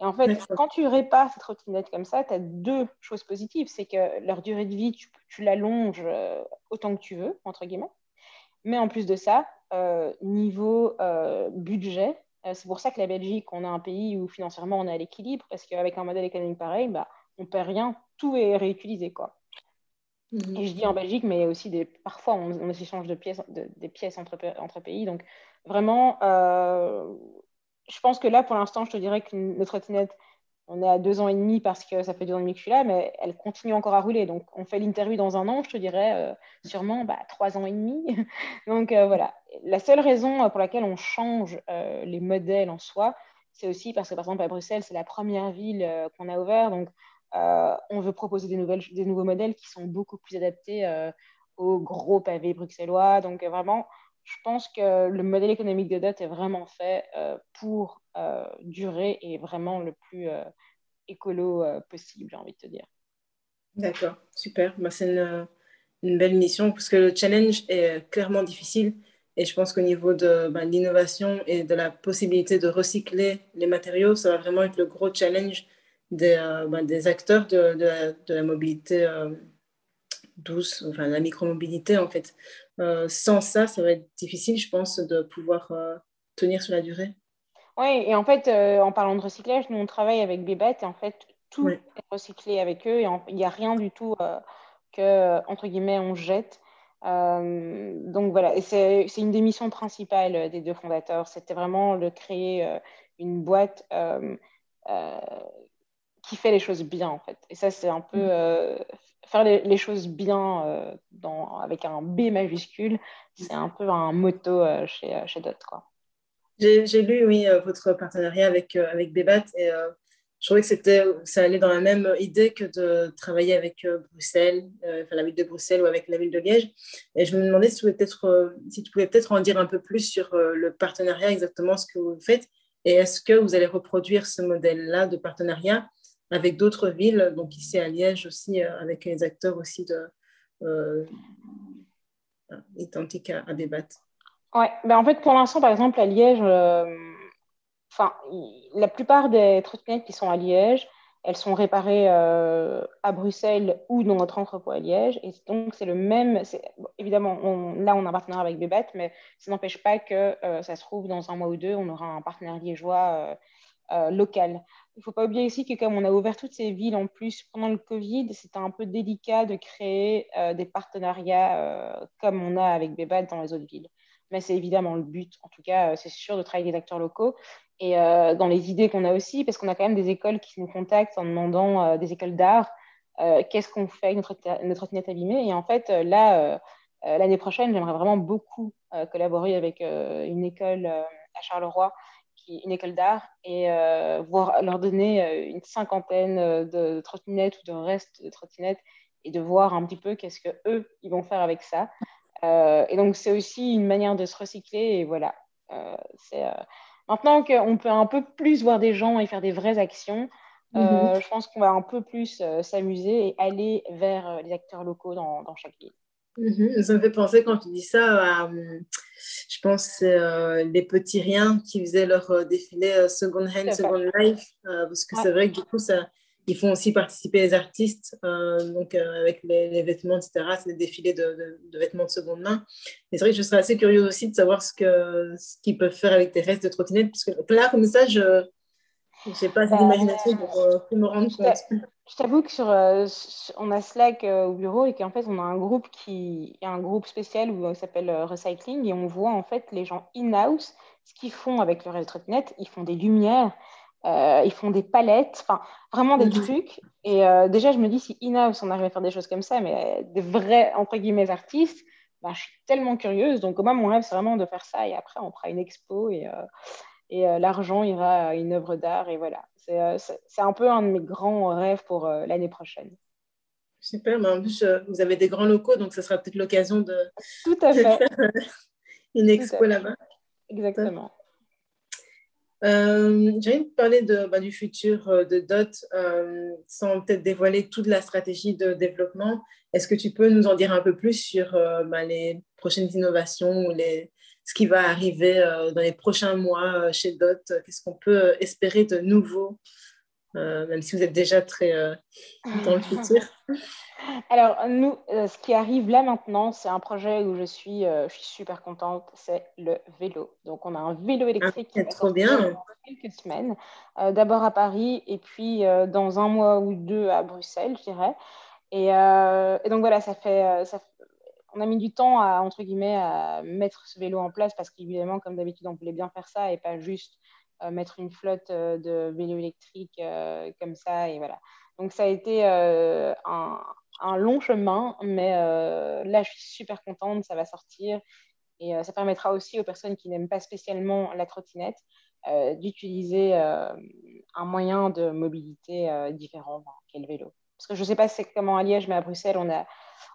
Et en fait, quand tu répares cette trottinette comme ça, tu as deux choses positives. C'est que leur durée de vie, tu, l'allonges euh, autant que tu veux, entre guillemets. Mais en plus de ça, euh, niveau budget, c'est pour ça que la Belgique, on a un pays où financièrement on est à l'équilibre, parce qu'avec un modèle économique pareil, bah, on ne perd rien, tout est réutilisé. quoi. Mhm. Et je dis en Belgique, mais aussi des, parfois on, on échange de pièces, des pièces entre, entre, pays. Donc vraiment, euh, je pense que là, pour l'instant, je te dirais que notre trottinette, on est à deux ans et demi parce que ça fait deux ans et demi que je suis là, mais elle continue encore à rouler. Donc on fait l'interview dans un an, je te dirais euh, sûrement bah, trois ans et demi. Donc euh, voilà. La seule raison pour laquelle on change les modèles en soi, c'est aussi parce que par exemple à Bruxelles, c'est la première ville qu'on a ouvert. Donc on veut proposer des nouveaux modèles qui sont beaucoup plus adaptés euh, aux gros pavés bruxellois. Donc euh, vraiment, je pense que le modèle économique de dot est vraiment fait pour durer et vraiment le plus écolo possible, j'ai envie de te dire. D'accord, super. Bah, c'est une, belle mission parce que le challenge est clairement difficile. Et je pense qu'au niveau de bah, l'innovation et de la possibilité de recycler les matériaux, ça va vraiment être le gros challenge des, euh, ben, des acteurs de, de, la, mobilité euh, douce, enfin la micromobilité en fait. Euh, sans ça, ça va être difficile, je pense, de pouvoir tenir sur la durée. Oui, et en fait, en parlant de recyclage, nous on travaille avec Bébet et en fait, tout est recyclé avec eux et il n'y a rien du tout que, entre guillemets, on jette. donc voilà, c'est une des missions principales des deux fondateurs. C'était vraiment de créer une boîte qui fait les choses bien, en fait. Et ça, c'est un peu mm. euh, faire les, choses bien euh, dans, avec un B majuscule. C'est un peu un motto euh, chez, chez Dot, quoi. J'ai lu, oui, votre partenariat avec, avec Bébat et je trouvais que c'était, ça allait dans la même idée que de travailler avec Bruxelles, enfin la ville de Bruxelles ou avec la ville de Liège. Et je me demandais si tu pouvais peut-être, si tu pouvais peut-être en dire un peu plus sur le partenariat, exactement ce que vous faites. Et est-ce que vous allez reproduire ce modèle-là de partenariat avec d'autres villes, donc ici à Liège aussi, euh, avec les acteurs aussi de, euh, identiques à, à Bébat. Ouais, ben en fait, pour l'instant, par exemple, à Liège, euh, enfin, la plupart des trottinettes qui sont à Liège, elles sont réparées à Bruxelles ou dans notre entrepôt à Liège. Et donc, c'est le même. évidemment, là, on a un partenaire avec Bébat, mais ça n'empêche pas que ça se trouve dans un mois ou deux, on aura un partenaire liégeois local. Il ne faut pas oublier aussi que comme on a ouvert toutes ces villes en plus pendant le Covid, c'était un peu délicat de créer euh, des partenariats euh, comme on a avec Bébat dans les autres villes. Mais c'est évidemment le but. En tout cas, euh, c'est sûr de travailler des acteurs locaux. Et dans les idées qu'on a aussi, parce qu'on a quand même des écoles qui nous contactent en demandant des écoles d'art, qu'est-ce qu'on fait avec notre, notre trottinette abîmée. Et en fait, là, l'année prochaine, j'aimerais vraiment beaucoup collaborer avec une école à Charleroi une école d'art, et euh, voir, leur donner euh, une cinquantaine euh, de trottinettes ou de restes de trottinettes et de voir un petit peu qu'est-ce que eux ils vont faire avec ça. et donc c'est aussi une manière de se recycler et voilà. c'est maintenant qu'on peut un peu plus voir des gens et faire des vraies actions. Mhm. je pense qu'on va un peu plus s'amuser et aller vers les acteurs locaux dans, dans chaque ville. Mhm. Ça me fait penser quand tu dis ça à, je pense, euh, les petits riens qui faisaient leur euh, défilé euh, Second Hand, Second Life, parce que c'est vrai que du coup, ça, ils font aussi participer les artistes, donc avec les, vêtements, etc. C'est des défilés de, de, vêtements de seconde main. Et c'est vrai que je serais assez curieuse aussi de savoir ce qu'ils ce peuvent faire avec des restes de trottinettes, parce que là, comme ça, je n'ai pas assez bah, d'imagination pour, pour, me rendre compte. Je t'avoue que sur, euh, on a Slack euh, au bureau et qu'en fait on a un groupe qui un groupe spécial où, qui s'appelle euh, Recycling et on voit en fait les gens in-house ce qu'ils font avec le réseau net. Ils font des lumières, ils font des palettes, enfin vraiment des mhm. trucs. Et déjà je me dis si in-house on arrive à faire des choses comme ça, mais des vrais entre guillemets artistes, bah, je suis tellement curieuse. Donc moi mon rêve c'est vraiment de faire ça et après on fera une expo et et l'argent ira à une œuvre d'art. Et voilà, c'est un peu un de mes grands rêves pour l'année prochaine. Super, mais en plus, vous avez des grands locaux, donc ce sera peut-être l'occasion de, Tout à fait. faire une expo là-bas. Exactement. Euh, J'ai envie de parler de, bah, du futur euh, de DOT euh, sans peut-être dévoiler toute la stratégie de développement. Est-ce que tu peux nous en dire un peu plus sur euh, bah, les prochaines innovations ou les, ce qui va arriver dans les prochains mois chez DOT Qu'est-ce qu'on peut espérer de nouveau, même si vous êtes déjà très dans le futur Alors, nous, euh, ce qui arrive là maintenant, c'est un projet où je suis, euh, je suis super contente, c'est le vélo. Donc, on a un vélo ah, électrique qui trop bien. dans quelques semaines. Euh, d'abord à Paris et puis dans un mois ou deux à Bruxelles, je dirais. Et, et donc, voilà, ça fait, ça on a mis du temps à, mettre ce vélo en place parce qu'évidemment, comme d'habitude, on voulait bien faire ça et pas juste mettre une flotte de vélos électriques comme ça. Donc, ça a été un, long chemin, mais euh, là, je suis super contente, ça va sortir. Et euh, ça permettra aussi aux personnes qui n'aiment pas spécialement la trottinette euh, d'utiliser un moyen de mobilité différent qu'est le vélo. Parce que je ne sais pas c'est comment à Liège, mais à Bruxelles, on a,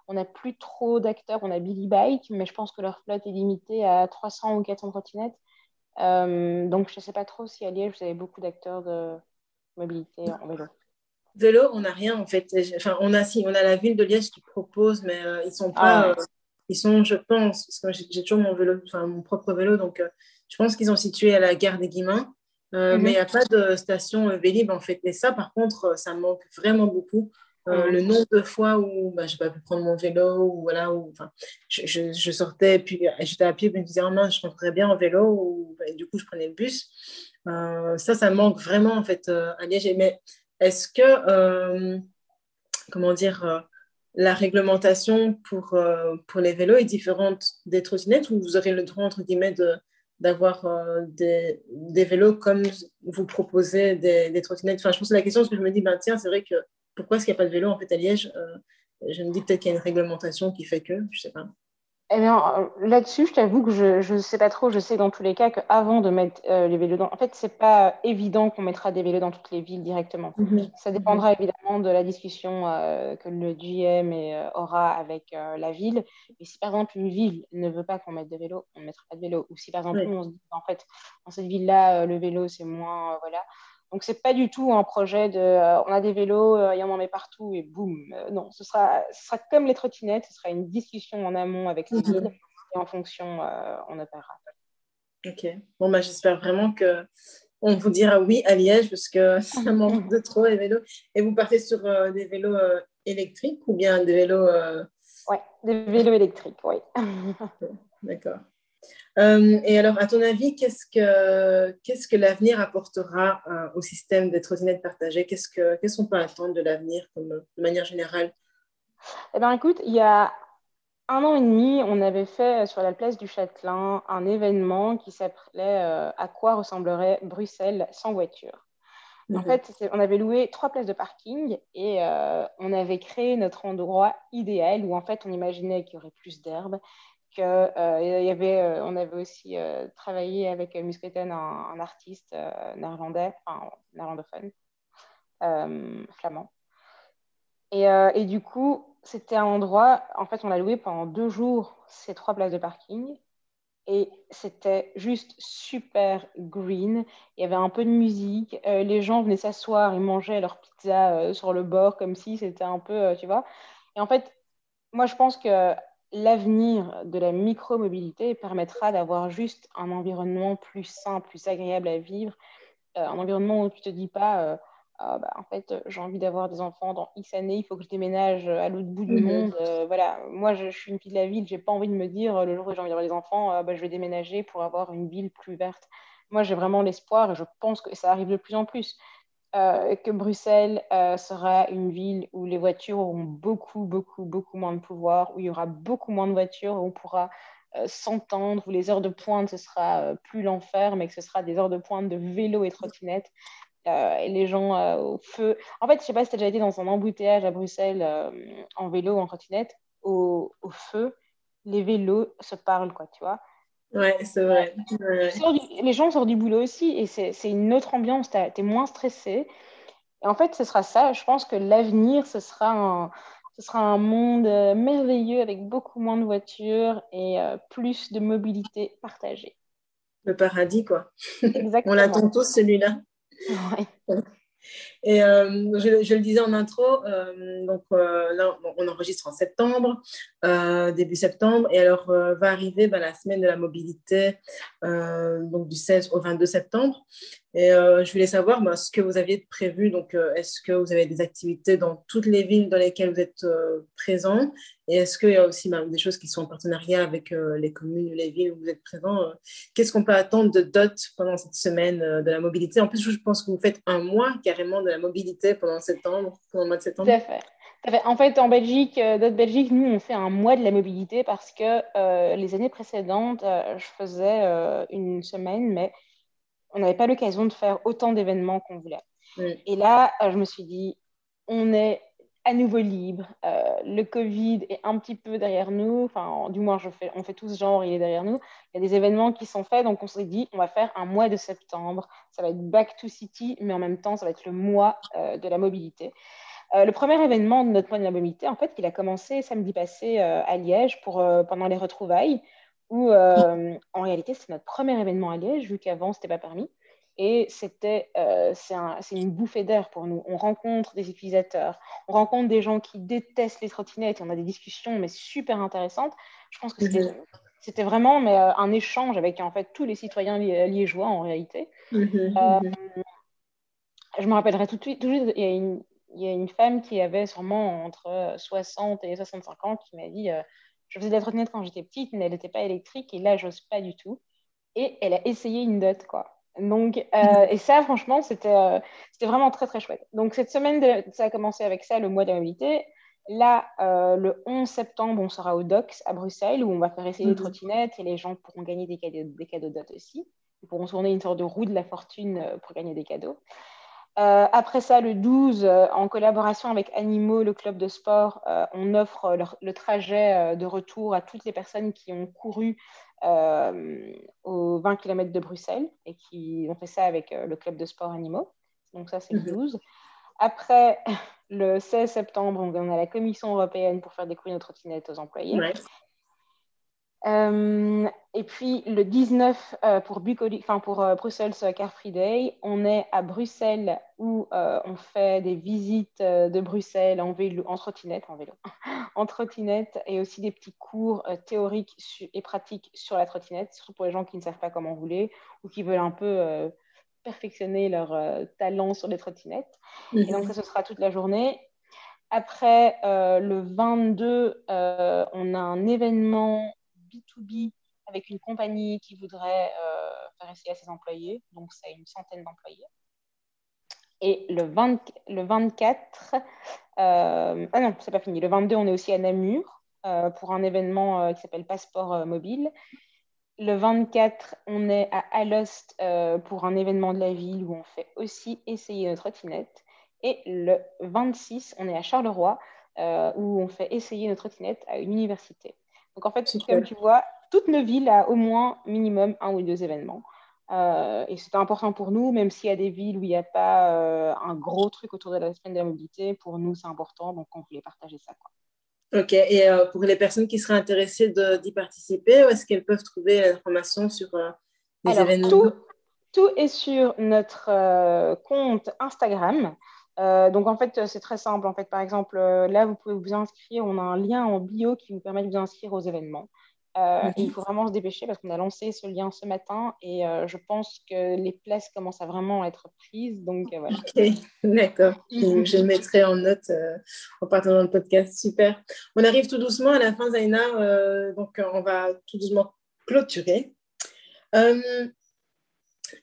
on a plus trop d'acteurs. On a Billy Bike, mais je pense que leur flotte est limitée à 300 ou 400 trottinettes. donc, je ne sais pas trop si à Liège, vous avez beaucoup d'acteurs de mobilité en vélo. Vélo, on n'a rien en fait. Enfin, on a si, on a la ville de Liège qui propose, mais euh, ils sont pas. Ah euh, ils sont, je pense, parce que j'ai toujours mon vélo, enfin mon propre vélo, donc euh, je pense qu'ils sont situés à la gare des Guillemins, mhm. mais il n'y a pas de station Vélib en fait. Et ça, par contre, ça me manque vraiment beaucoup. Mhm. Le nombre de fois où bah, je n'ai pas pu prendre mon vélo, ou voilà, enfin, je, je, je, sortais, puis j'étais à pied, puis je me disais, oh, je rentrerais bien en vélo, ou, bah, du coup, je prenais le bus. ça, ça me manque vraiment en fait à Liège. Mais est-ce que, euh, comment dire, euh, la réglementation pour, euh, pour les vélos est différente des trottinettes ou vous aurez le droit, entre guillemets, d'avoir des, des, vélos comme vous proposez des, des, trottinettes? Enfin, je pose la question parce que je me dis, ben, tiens, c'est vrai que pourquoi est-ce qu'il n'y a pas de vélo en fait à Liège Je me dis peut-être qu'il y a une réglementation qui fait que, je ne sais pas. Eh bien, euh, là-dessus, je t'avoue que je ne sais pas trop. Je sais dans tous les cas qu'avant de mettre euh, les vélos dans... En fait, ce n'est pas évident qu'on mettra des vélos dans toutes les villes directement. Mhm. Ça dépendra évidemment de la discussion euh, que le GM aura avec la ville. Et si par exemple une ville ne veut pas qu'on mette des vélos, on ne mettra pas de vélos. Ou si par exemple on se dit en fait, dans cette ville-là, le vélo, c'est moins... voilà donc, ce n'est pas du tout un projet de euh, on a des vélos, euh, il y en met partout et boum. Euh, non, ce sera, ce sera comme les trottinettes, ce sera une discussion en amont avec les villes et en fonction, on opérera. Ok. Bon, bah, j'espère vraiment que on vous dira oui à Liège parce que ça manque de trop les vélos. Et vous partez sur des vélos électriques ou bien des vélos. Oui, des vélos électriques, oui. D'accord. Euh, et alors, à ton avis, qu'est-ce que, qu'est-ce que l'avenir apportera euh, au système des trottinettes partagées? Qu'est-ce, que, qu'est-ce qu'on peut attendre de l'avenir de manière générale? Eh bien, écoute, il y a un an et demi, on avait fait sur la place du Châtelain un événement qui s'appelait euh, À quoi ressemblerait Bruxelles sans voiture? En mhm. fait, on avait loué trois places de parking et on avait créé notre endroit idéal où en fait on imaginait qu'il y aurait plus d'herbe euh, y avait, euh, on avait aussi euh, travaillé avec Musketen, un, artiste néerlandais, enfin néerlandophone, flamand. Et, du coup, c'était un endroit, en fait, on l'a loué pendant deux jours, ces trois places de parking. Et c'était juste super green. Il y avait un peu de musique. les gens venaient s'asseoir, ils mangeaient leur pizza sur le bord, comme si c'était un peu, tu vois. Et en fait, moi, je pense que l'avenir de la micromobilité permettra d'avoir juste un environnement plus sain, plus agréable à vivre, euh, un environnement où tu te dis pas, euh, ah, bah, en fait, j'ai envie d'avoir des enfants dans X années, il faut que je déménage à l'autre bout du mhm. monde. Euh, voilà, moi, je, suis une fille de la ville, j'ai pas envie de me dire le jour où j'ai envie d'avoir des enfants, bah, je vais déménager pour avoir une ville plus verte. Moi, j'ai vraiment l'espoir et je pense que ça arrive de plus en plus. Euh, que Bruxelles euh, sera une ville où les voitures auront beaucoup, beaucoup, beaucoup moins de pouvoir, où il y aura beaucoup moins de voitures, où on pourra euh, s'entendre, où les heures de pointe, ce sera plus l'enfer, mais que ce sera des heures de pointe de vélo et trottinette. et les gens au feu. En fait, je ne sais pas si tu as déjà été dans un embouteillage à Bruxelles en vélo ou en trottinette. Au, au, feu, les vélos se parlent, quoi, tu vois. Ouais, c'est vrai. les gens sortent du boulot aussi et c'est une autre ambiance, tu es moins stressé. Et en fait, ce sera ça. Je pense que l'avenir, ce sera un, ce sera un monde euh, merveilleux avec beaucoup moins de voitures et euh, plus de mobilité partagée. Le paradis, quoi. Exactement. On l'attend tous, celui-là. Ouais. Et euh, je, le disais en intro, euh, donc euh, là, on enregistre en septembre, début septembre, et alors va arriver ben, la semaine de la mobilité, donc du 16 au 22 septembre. Et je voulais savoir ben, ce que vous aviez prévu. Donc, est-ce que vous avez des activités dans toutes les villes dans lesquelles vous êtes présents Et est-ce qu'il y a aussi ben, des choses qui sont en partenariat avec les communes ou les villes où vous êtes présents Qu'est-ce qu'on peut attendre de DOT pendant cette semaine de la mobilité? En plus, je pense que vous faites un mois carrément de la mobilité pendant septembre, pendant le mois de septembre Tout à fait. En fait, en Belgique, euh, d'autres Belgique, nous, on fait un mois de la mobilité parce que euh, les années précédentes, euh, je faisais une semaine, mais on n'avait pas l'occasion de faire autant d'événements qu'on voulait. Et là, je me suis dit, on est à nouveau libre. le Covid est un petit peu derrière nous. Enfin, du moins, je fais, on fait tous genre, il est derrière nous. Il y a des événements qui sont faits, donc on s'est dit, on va faire un mois de septembre. Ça va être Back to City, mais en même temps, ça va être le mois euh, de la mobilité. Euh, le premier événement de notre mois de la mobilité, en fait, il a commencé samedi passé euh, à Liège pour, pendant les retrouvailles, où en réalité, c'est notre premier événement à Liège, vu qu'avant, ce n'était pas permis. Et c'était, euh, c'est une bouffée d'air pour nous. On rencontre des utilisateurs, on rencontre des gens qui détestent les trottinettes, et on a des discussions mais super intéressantes. Je pense que c'était, vraiment mais, euh, un échange avec en fait tous les citoyens liégeois en réalité. Mhm, euh, mhm. je me rappellerai tout de suite, il, y a une, il y a une femme qui avait sûrement entre 60 et 65 ans qui m'a dit Je faisais de la trottinette quand j'étais petite, mais elle n'était pas électrique et là, j'ose pas du tout. Et elle a essayé une dot, quoi. Donc, euh, et ça, franchement, euh, c'était vraiment très, très chouette. Donc, cette semaine, ça a commencé avec ça, le mois de la mobilité. Là, euh, le 11 septembre, on sera au DOCS à Bruxelles, où on va faire essayer les mhm. trottinettes et les gens pourront gagner des cadeaux, des cadeaux dot aussi. Ils pourront tourner une sorte de roue de la fortune pour gagner des cadeaux. après ça, le 12, en collaboration avec Animaux, le club de sport, on offre le trajet de retour à toutes les personnes qui ont couru aux 20 km de Bruxelles et qui ont fait ça avec euh, le club de sport animaux. Donc ça, c'est le 12. Mhm. Après, le 16 septembre, on a la Commission européenne pour faire découvrir nos trottinettes aux employés. Euh, et puis le 19 pour, pour Bruxelles Car Free Day, on est à Bruxelles où on fait des visites de Bruxelles en vélo, en trottinette, en vélo, en trottinette et aussi des petits cours euh, théoriques et pratiques sur la trottinette, surtout pour les gens qui ne savent pas comment rouler ou qui veulent un peu euh, perfectionner leur euh, talent sur les trottinettes. Et donc, ça, ce sera toute la journée. Après, le 22, on a un événement B2B avec une compagnie qui voudrait faire essayer à ses employés. Donc, c'est une centaine d'employés. Et le, 20, le 24, euh, ah non, c'est pas fini. Le 22, on est aussi à Namur euh, pour un événement euh, qui s'appelle Passeport mobile. Le 24, on est à Alost pour un événement de la ville où on fait aussi essayer notre trottinette. Et le 26, on est à Charleroi où on fait essayer notre trottinette à une université. Donc en fait, comme tu vois, toutes nos villes a au moins minimum un ou deux événements. Euh, et c'était important pour nous, même s'il y a des villes où il n'y a pas euh, un gros truc autour de la semaine de la mobilité, pour nous c'est important, donc on voulait partager ça. Quoi. Ok, et euh, pour les personnes qui seraient intéressées d'y participer, où est-ce qu'elles peuvent trouver l'information sur les événements? tout, tout, est sur notre compte Instagram. Donc en fait, c'est très simple. En fait, par exemple, là, vous pouvez vous inscrire. On a un lien en bio qui vous permet de vous inscrire aux événements. Euh, il faut vraiment se dépêcher parce qu'on a lancé ce lien ce matin et euh, je pense que les places commencent à vraiment être prises. Donc, euh, voilà. D'accord. Je, le mettrai en note en partant dans le podcast. Super. On arrive tout doucement à la fin, Zaina. donc, on va tout doucement clôturer. je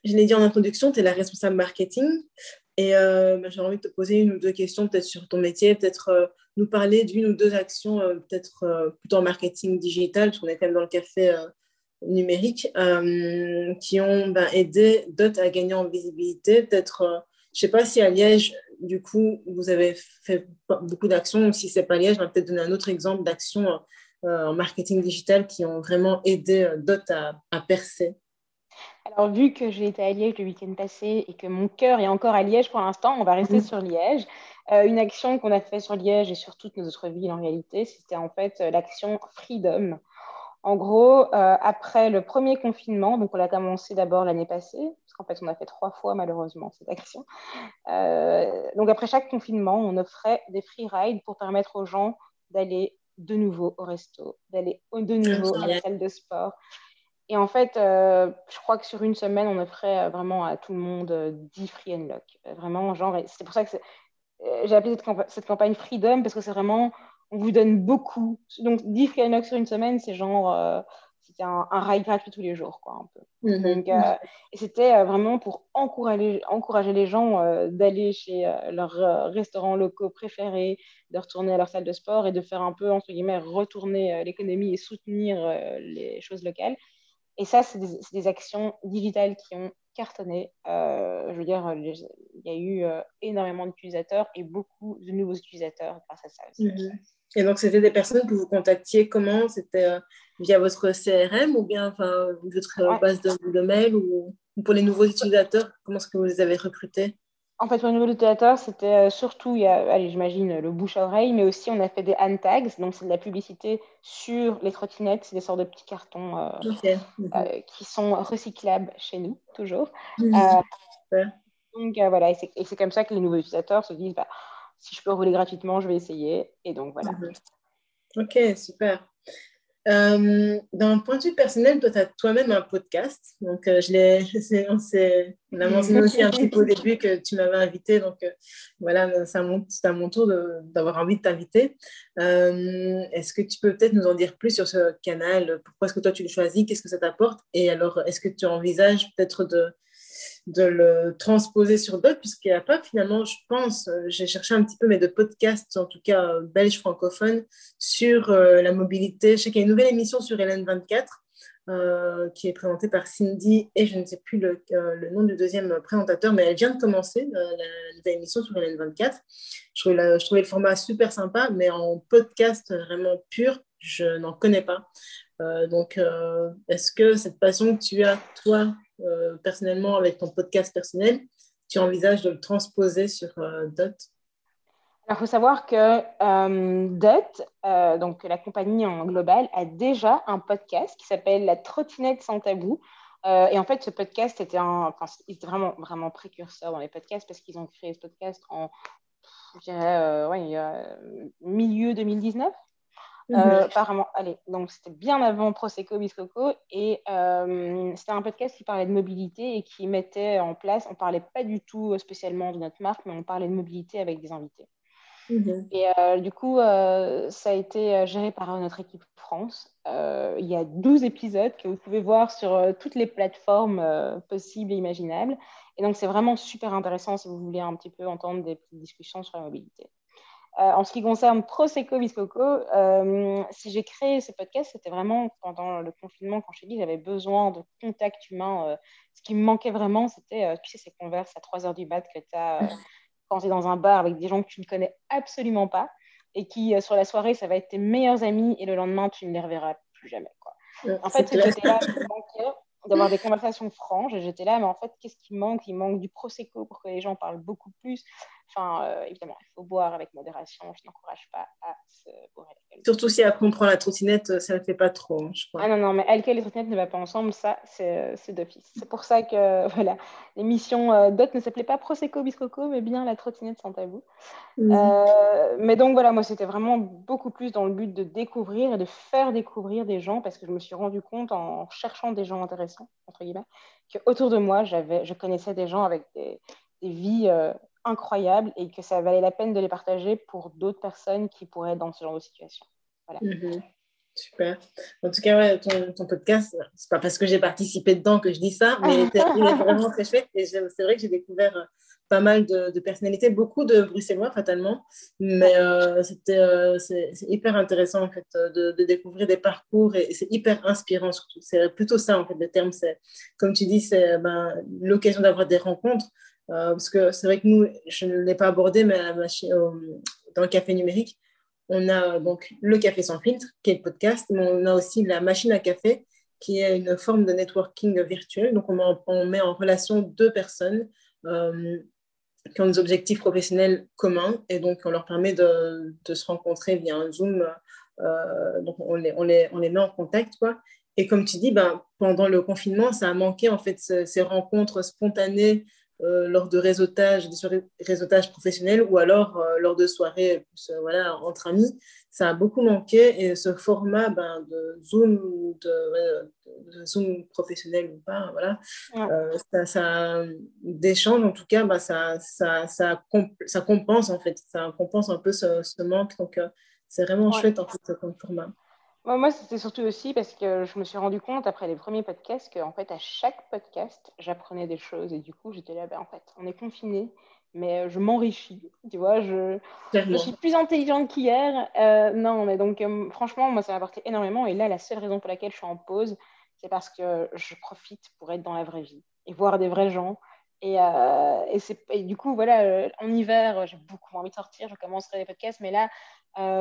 l'ai dit en introduction, tu es la responsable marketing. Et bah, j'ai envie de te poser une ou deux questions peut-être sur ton métier, peut-être nous parler d'une ou deux actions, euh, peut-être euh, plutôt en marketing digital, parce qu'on est quand même dans le café euh, numérique, qui ont ben, aidé d'autres à gagner en visibilité. Peut-être, je ne sais pas si à Liège, du coup, vous avez fait beaucoup d'actions, ou si ce n'est pas Liège, on va peut-être donner un autre exemple d'action en marketing digital qui ont vraiment aidé à, à percer alors, vu que j'ai été à Liège le week-end passé et que mon cœur est encore à Liège pour l'instant, on va rester mhm. sur Liège. Euh, une action qu'on a fait sur Liège et sur toutes nos autres villes en réalité, c'était en fait euh, l'action Freedom. En gros, euh, après le premier confinement, donc on l'a commencé d'abord l'année passée, parce qu'en fait on a fait trois fois malheureusement cette action. donc après chaque confinement, on offrait des free rides pour permettre aux gens d'aller de nouveau au resto, d'aller de nouveau à la salle de sport, et en fait, euh, je crois que sur une semaine, on offrait euh, vraiment à tout le monde 10 euh, free unlock. Vraiment, genre, c'est pour ça que j'ai appelé cette, campagne Freedom parce que c'est vraiment, on vous donne beaucoup. Donc, 10 free unlock sur une semaine, c'est genre, c'était un, un, ride gratuit tous les jours, quoi, un peu. Donc, et c'était vraiment pour encourager, encourager les gens d'aller chez leurs restaurants locaux préférés, de retourner à leur salle de sport et de faire un peu, entre guillemets, retourner l'économie et soutenir les choses locales. Et ça, c'est des, actions digitales qui ont cartonné. Euh, je veux dire, il y a eu euh, énormément d'utilisateurs et beaucoup de nouveaux utilisateurs grâce à ça aussi. Mhm. Et donc, c'était des personnes que vous contactiez comment? C'était euh, via votre CRM ou bien enfin, votre base de, de mail ou pour les nouveaux utilisateurs? Comment est-ce que vous les avez recrutés? En fait, au niveau de théâtre, c'était euh, surtout, il y a, allez, j'imagine, le bouche à oreille, mais aussi on a fait des hand tags, donc c'est de la publicité sur les trottinettes, c'est des sortes de petits cartons euh, euh, qui sont recyclables chez nous, toujours. donc voilà, et c'est comme ça que les nouveaux utilisateurs se disent, bah, si je peux rouler gratuitement, je vais essayer. Et donc voilà. Mhm. Ok, super. Euh, D'un point de vue personnel, toi, tu as toi-même un podcast. Donc, euh, je l'ai, on, on, a mentionné aussi un petit peu au début que tu m'avais invité. Donc, euh, voilà, c'est à, à, mon tour d'avoir envie de t'inviter. Est-ce que tu peux peut-être nous en dire plus sur ce canal? Pourquoi est-ce que toi, tu le choisis? Qu'est-ce que ça t'apporte? Et alors, est-ce que tu envisages peut-être de de le transposer sur d'autres, puisqu'il n'y a pas finalement, je pense, euh, j'ai cherché un petit peu, mais de podcasts, en tout cas euh, belges francophones, sur euh, la mobilité. Je sais qu'il y a une nouvelle émission sur Hélène 24 qui est présentée par Cindy et je ne sais plus le, nom du deuxième présentateur, mais elle vient de commencer la, nouvelle émission sur Hélène 24. Je trouvais, je trouvais, le format super sympa, mais en podcast vraiment pur, je n'en connais pas. donc, est-ce que cette passion que tu as, toi, euh, personnellement avec ton podcast personnel, tu envisages de le transposer sur euh, DOT? Il faut savoir que euh, DOT, donc la compagnie en global, a déjà un podcast qui s'appelle La trottinette sans tabou. et en fait, ce podcast était, un, vraiment, vraiment précurseur dans les podcasts parce qu'ils ont créé ce podcast en, je dirais, ouais, milieu 2019. Euh, mhm. apparemment, allez, donc c'était bien avant Prosecco Biscoco et euh, c'était un podcast qui parlait de mobilité et qui mettait en place, on parlait pas du tout spécialement de notre marque, mais on parlait de mobilité avec des invités. Mhm. Et euh, du coup, ça a été géré par notre équipe France. il y a 12 épisodes que vous pouvez voir sur toutes les plateformes possibles et imaginables. Et donc, c'est vraiment super intéressant si vous voulez un petit peu entendre des petites discussions sur la mobilité. Euh, en ce qui concerne Prosecco Biscoco, euh, si j'ai créé ce podcast, c'était vraiment pendant le confinement, quand je t'ai dit j'avais besoin de contact humain. Euh, ce qui me manquait vraiment, c'était, tu sais, ces converses à 3 heures du mat que tu as quand tu es dans un bar avec des gens que tu ne connais absolument pas et qui, sur la soirée, ça va être tes meilleurs amis et le lendemain, tu ne les reverras plus jamais. Quoi. en fait, c'était là qui manquait d'avoir des conversations franches. Et j'étais là, mais en fait, qu'est-ce qui manque? Il manque du prosecco pour que les gens parlent beaucoup plus. Enfin, euh, évidemment, il faut boire avec modération. Je n'encourage pas à se bourrer. Surtout si après on prend la trottinette, ça ne fait pas trop, hein, je crois. Ah non, non, mais alcool et trottinette ne va pas ensemble, ça, c'est d'office. C'est pour ça que, voilà, l'émission euh, DOT ne s'appelait pas Prosecco Biscoco, mais bien la trottinette sans tabou. Euh, mais donc, voilà, moi, c'était vraiment beaucoup plus dans le but de découvrir et de faire découvrir des gens, parce que je me suis rendu compte en cherchant des gens intéressants, entre guillemets, qu'autour de moi, je connaissais des gens avec des, des vies incroyables et que ça valait la peine de les partager pour d'autres personnes qui pourraient être dans ce genre de situation. Voilà. Mhm. Super. En tout cas, ouais, ton, ton, podcast, c'est pas parce que j'ai participé dedans que je dis ça, mais il est vraiment très chouette. Et c'est vrai que j'ai découvert euh, pas mal de, personnalités, beaucoup de Bruxellois fatalement, mais euh, c'était euh, c'est hyper intéressant en fait de, de découvrir des parcours et, c'est hyper inspirant surtout. C'est plutôt ça en fait le terme. C'est comme tu dis, c'est ben, l'occasion d'avoir des rencontres euh, parce que c'est vrai que nous, je ne l'ai pas abordé, mais dans le café numérique, on a donc le café sans filtre, qui est le podcast, mais on a aussi la machine à café, qui est une forme de networking virtuel. Donc, on, met en relation deux personnes qui ont des objectifs professionnels communs et donc on leur permet de, se rencontrer via un Zoom. Euh, donc, on les, on, les, on les, met en contact. Quoi. Et comme tu dis, ben, pendant le confinement, ça a manqué en fait ces rencontres spontanées euh, lors de réseautage, des soirées réseautage professionnels ou alors euh, lors de soirées euh, voilà, entre amis. Ça a beaucoup manqué et ce format ben, de Zoom, de, Zoom professionnel ou pas, voilà, ça, ça d'échange en tout cas, ben, ça, ça, ça, ça, compense en fait, ça compense un peu ce, ce manque. Donc c'est vraiment chouette en fait comme format. Moi, c'était surtout aussi parce que je me suis rendu compte après les premiers podcasts qu'en fait, à chaque podcast, j'apprenais des choses. Et du coup, j'étais là, ben, en fait, on est confiné, mais euh, je m'enrichis. Tu vois, je, je, suis plus intelligente qu'hier. Euh, non, mais donc, euh, franchement, moi, ça m'a apporté énormément. Et là, la seule raison pour laquelle je suis en pause, c'est parce que je profite pour être dans la vraie vie et voir des vrais gens. Et, et, du coup, voilà, en hiver, j'ai beaucoup envie de sortir. Je commencerai les podcasts, mais là,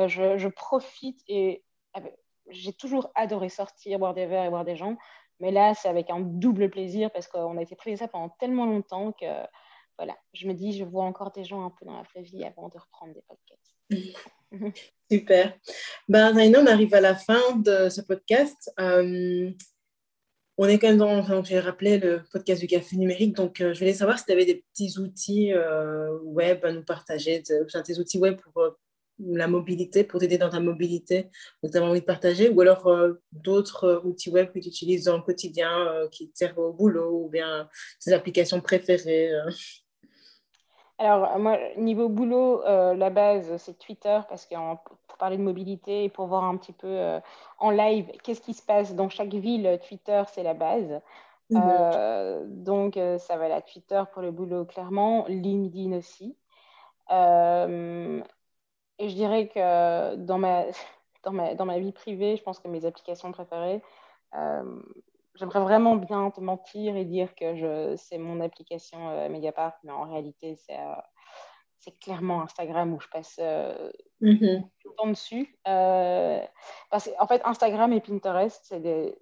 je, je profite et j'ai toujours adoré sortir, boire des verres et voir des gens. Mais là, c'est avec un double plaisir parce qu'on a été pris ça pendant tellement longtemps que voilà, je me dis, je vois encore des gens un peu dans la vraie vie avant de reprendre des podcasts. Super. Ben, on arrive à la fin de ce podcast. Euh, on est quand même dans, j'ai rappelé le podcast du café numérique, donc euh, je voulais savoir si tu avais des petits outils euh, web à nous partager, des outils web pour la mobilité, pour t'aider dans ta mobilité, que tu as envie de partager, ou alors euh, d'autres euh, outils web que tu utilises dans le quotidien euh, qui te servent au boulot, ou bien tes applications préférées Alors, moi, niveau boulot, la base, c'est Twitter, parce que pour parler de mobilité et pour voir un petit peu en live qu'est-ce qui se passe dans chaque ville, Twitter, c'est la base. Donc, ça va la Twitter pour le boulot, clairement. LinkedIn aussi. Et je dirais que dans ma, dans ma, dans ma vie privée, je pense que mes applications préférées, euh, j'aimerais vraiment bien te mentir et dire que c'est mon application euh, Mediapart, mais en réalité, c'est euh, c'est clairement Instagram où je passe mm-hmm. tout le temps dessus. parce en fait, Instagram et Pinterest, c'est des,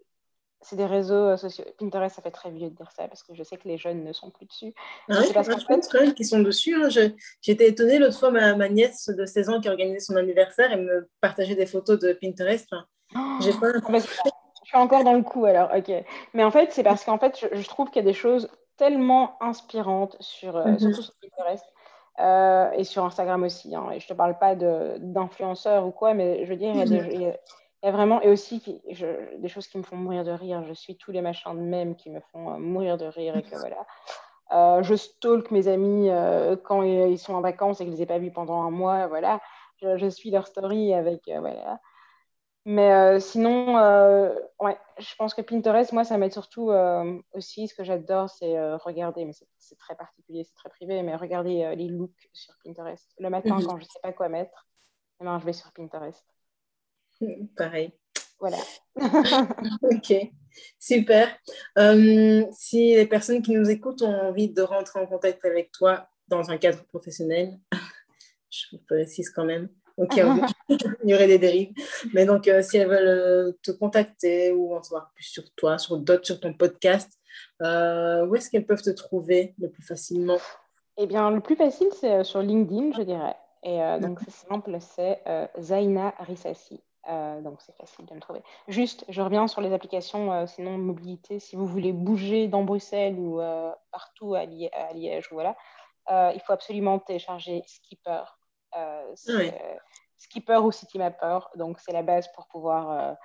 c'est des réseaux euh, sociaux. Pinterest, ça fait très vieux de dire ça parce que je sais que les jeunes ne sont plus dessus. Ah oui, parce quand même qui sont dessus. Hein. J'étais étonnée l'autre fois, ma, ma, nièce de 16 ans qui organisait son anniversaire et me partageait des photos de Pinterest. Enfin, j'ai pas... Bah, je suis encore dans le coup alors, ok. Mais en fait, c'est parce qu'en fait, je, trouve qu'il y a des choses tellement inspirantes sur, euh, mhm. surtout sur Pinterest. Euh, et sur Instagram aussi. Hein. Et je ne te parle pas d'influenceurs ou quoi, mais je veux dire, il y a des, mhm. Il y a vraiment, et aussi des choses qui me font mourir de rire. Je suis tous les machins de même qui me font euh, mourir de rire et que voilà. Euh, je stalk mes amis euh, quand ils sont en vacances et que je ne les ai pas vus pendant un mois. Voilà. Je, suis leur story avec. voilà. Mais sinon, ouais, je pense que Pinterest, moi, ça m'aide surtout aussi. Ce que j'adore, c'est regarder, mais c'est très particulier, c'est très privé, mais regarder les looks sur Pinterest. Le matin, mhm. quand je ne sais pas quoi mettre, eh ben, je vais sur Pinterest. Pareil. Voilà. ok, super. Euh, si les personnes qui nous écoutent ont envie de rentrer en contact avec toi dans un cadre professionnel, je vous précise quand même, ok, il y aurait des dérives. Mais donc, euh, si elles veulent euh, te contacter ou en savoir plus sur toi, sur d'autres, sur ton podcast, où est-ce qu'elles peuvent te trouver le plus facilement? Eh bien, le plus facile, c'est sur LinkedIn, je dirais. Et donc, c'est simple, c'est Zaina Rissassi. Euh, donc c'est facile de me trouver. Juste, je reviens sur les applications, euh, sinon mobilité, si vous voulez bouger dans Bruxelles ou euh, partout à, Liège, voilà, il faut absolument télécharger Skipper. Skipper ou CityMapper, donc c'est la base pour pouvoir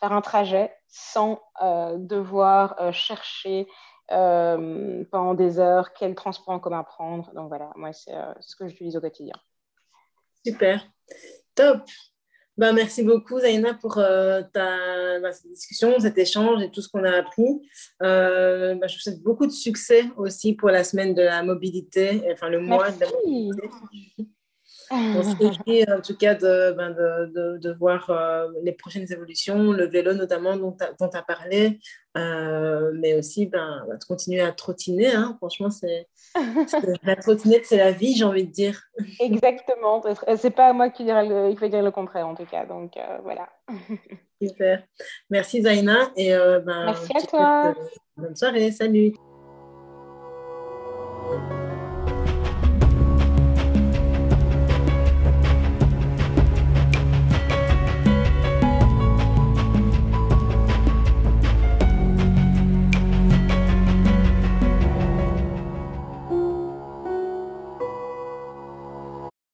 faire un trajet sans devoir chercher pendant des heures quel transport en commun prendre. Donc voilà, moi c'est ce que j'utilise au quotidien. Super, top. Bah, merci beaucoup, Zaina, pour euh, ta, bah, cette discussion, cet échange et tout ce qu'on a appris. Euh, bah, je vous souhaite beaucoup de succès aussi pour la semaine de la mobilité, enfin le mois de la mobilité. On se réjouit en tout cas de, ben de, de, voir euh, les prochaines évolutions, le vélo notamment dont tu as, parlé, euh, mais aussi ben, de continuer à trottiner. Hein. Franchement, c'est, la trottinette, c'est la vie, j'ai envie de dire. Exactement. C'est pas à moi qui dirais le, il faut dire le contraire en tout cas. Donc euh, voilà. Super. Merci Zaina. Et, ben, Merci à toi. bonne soirée. Salut.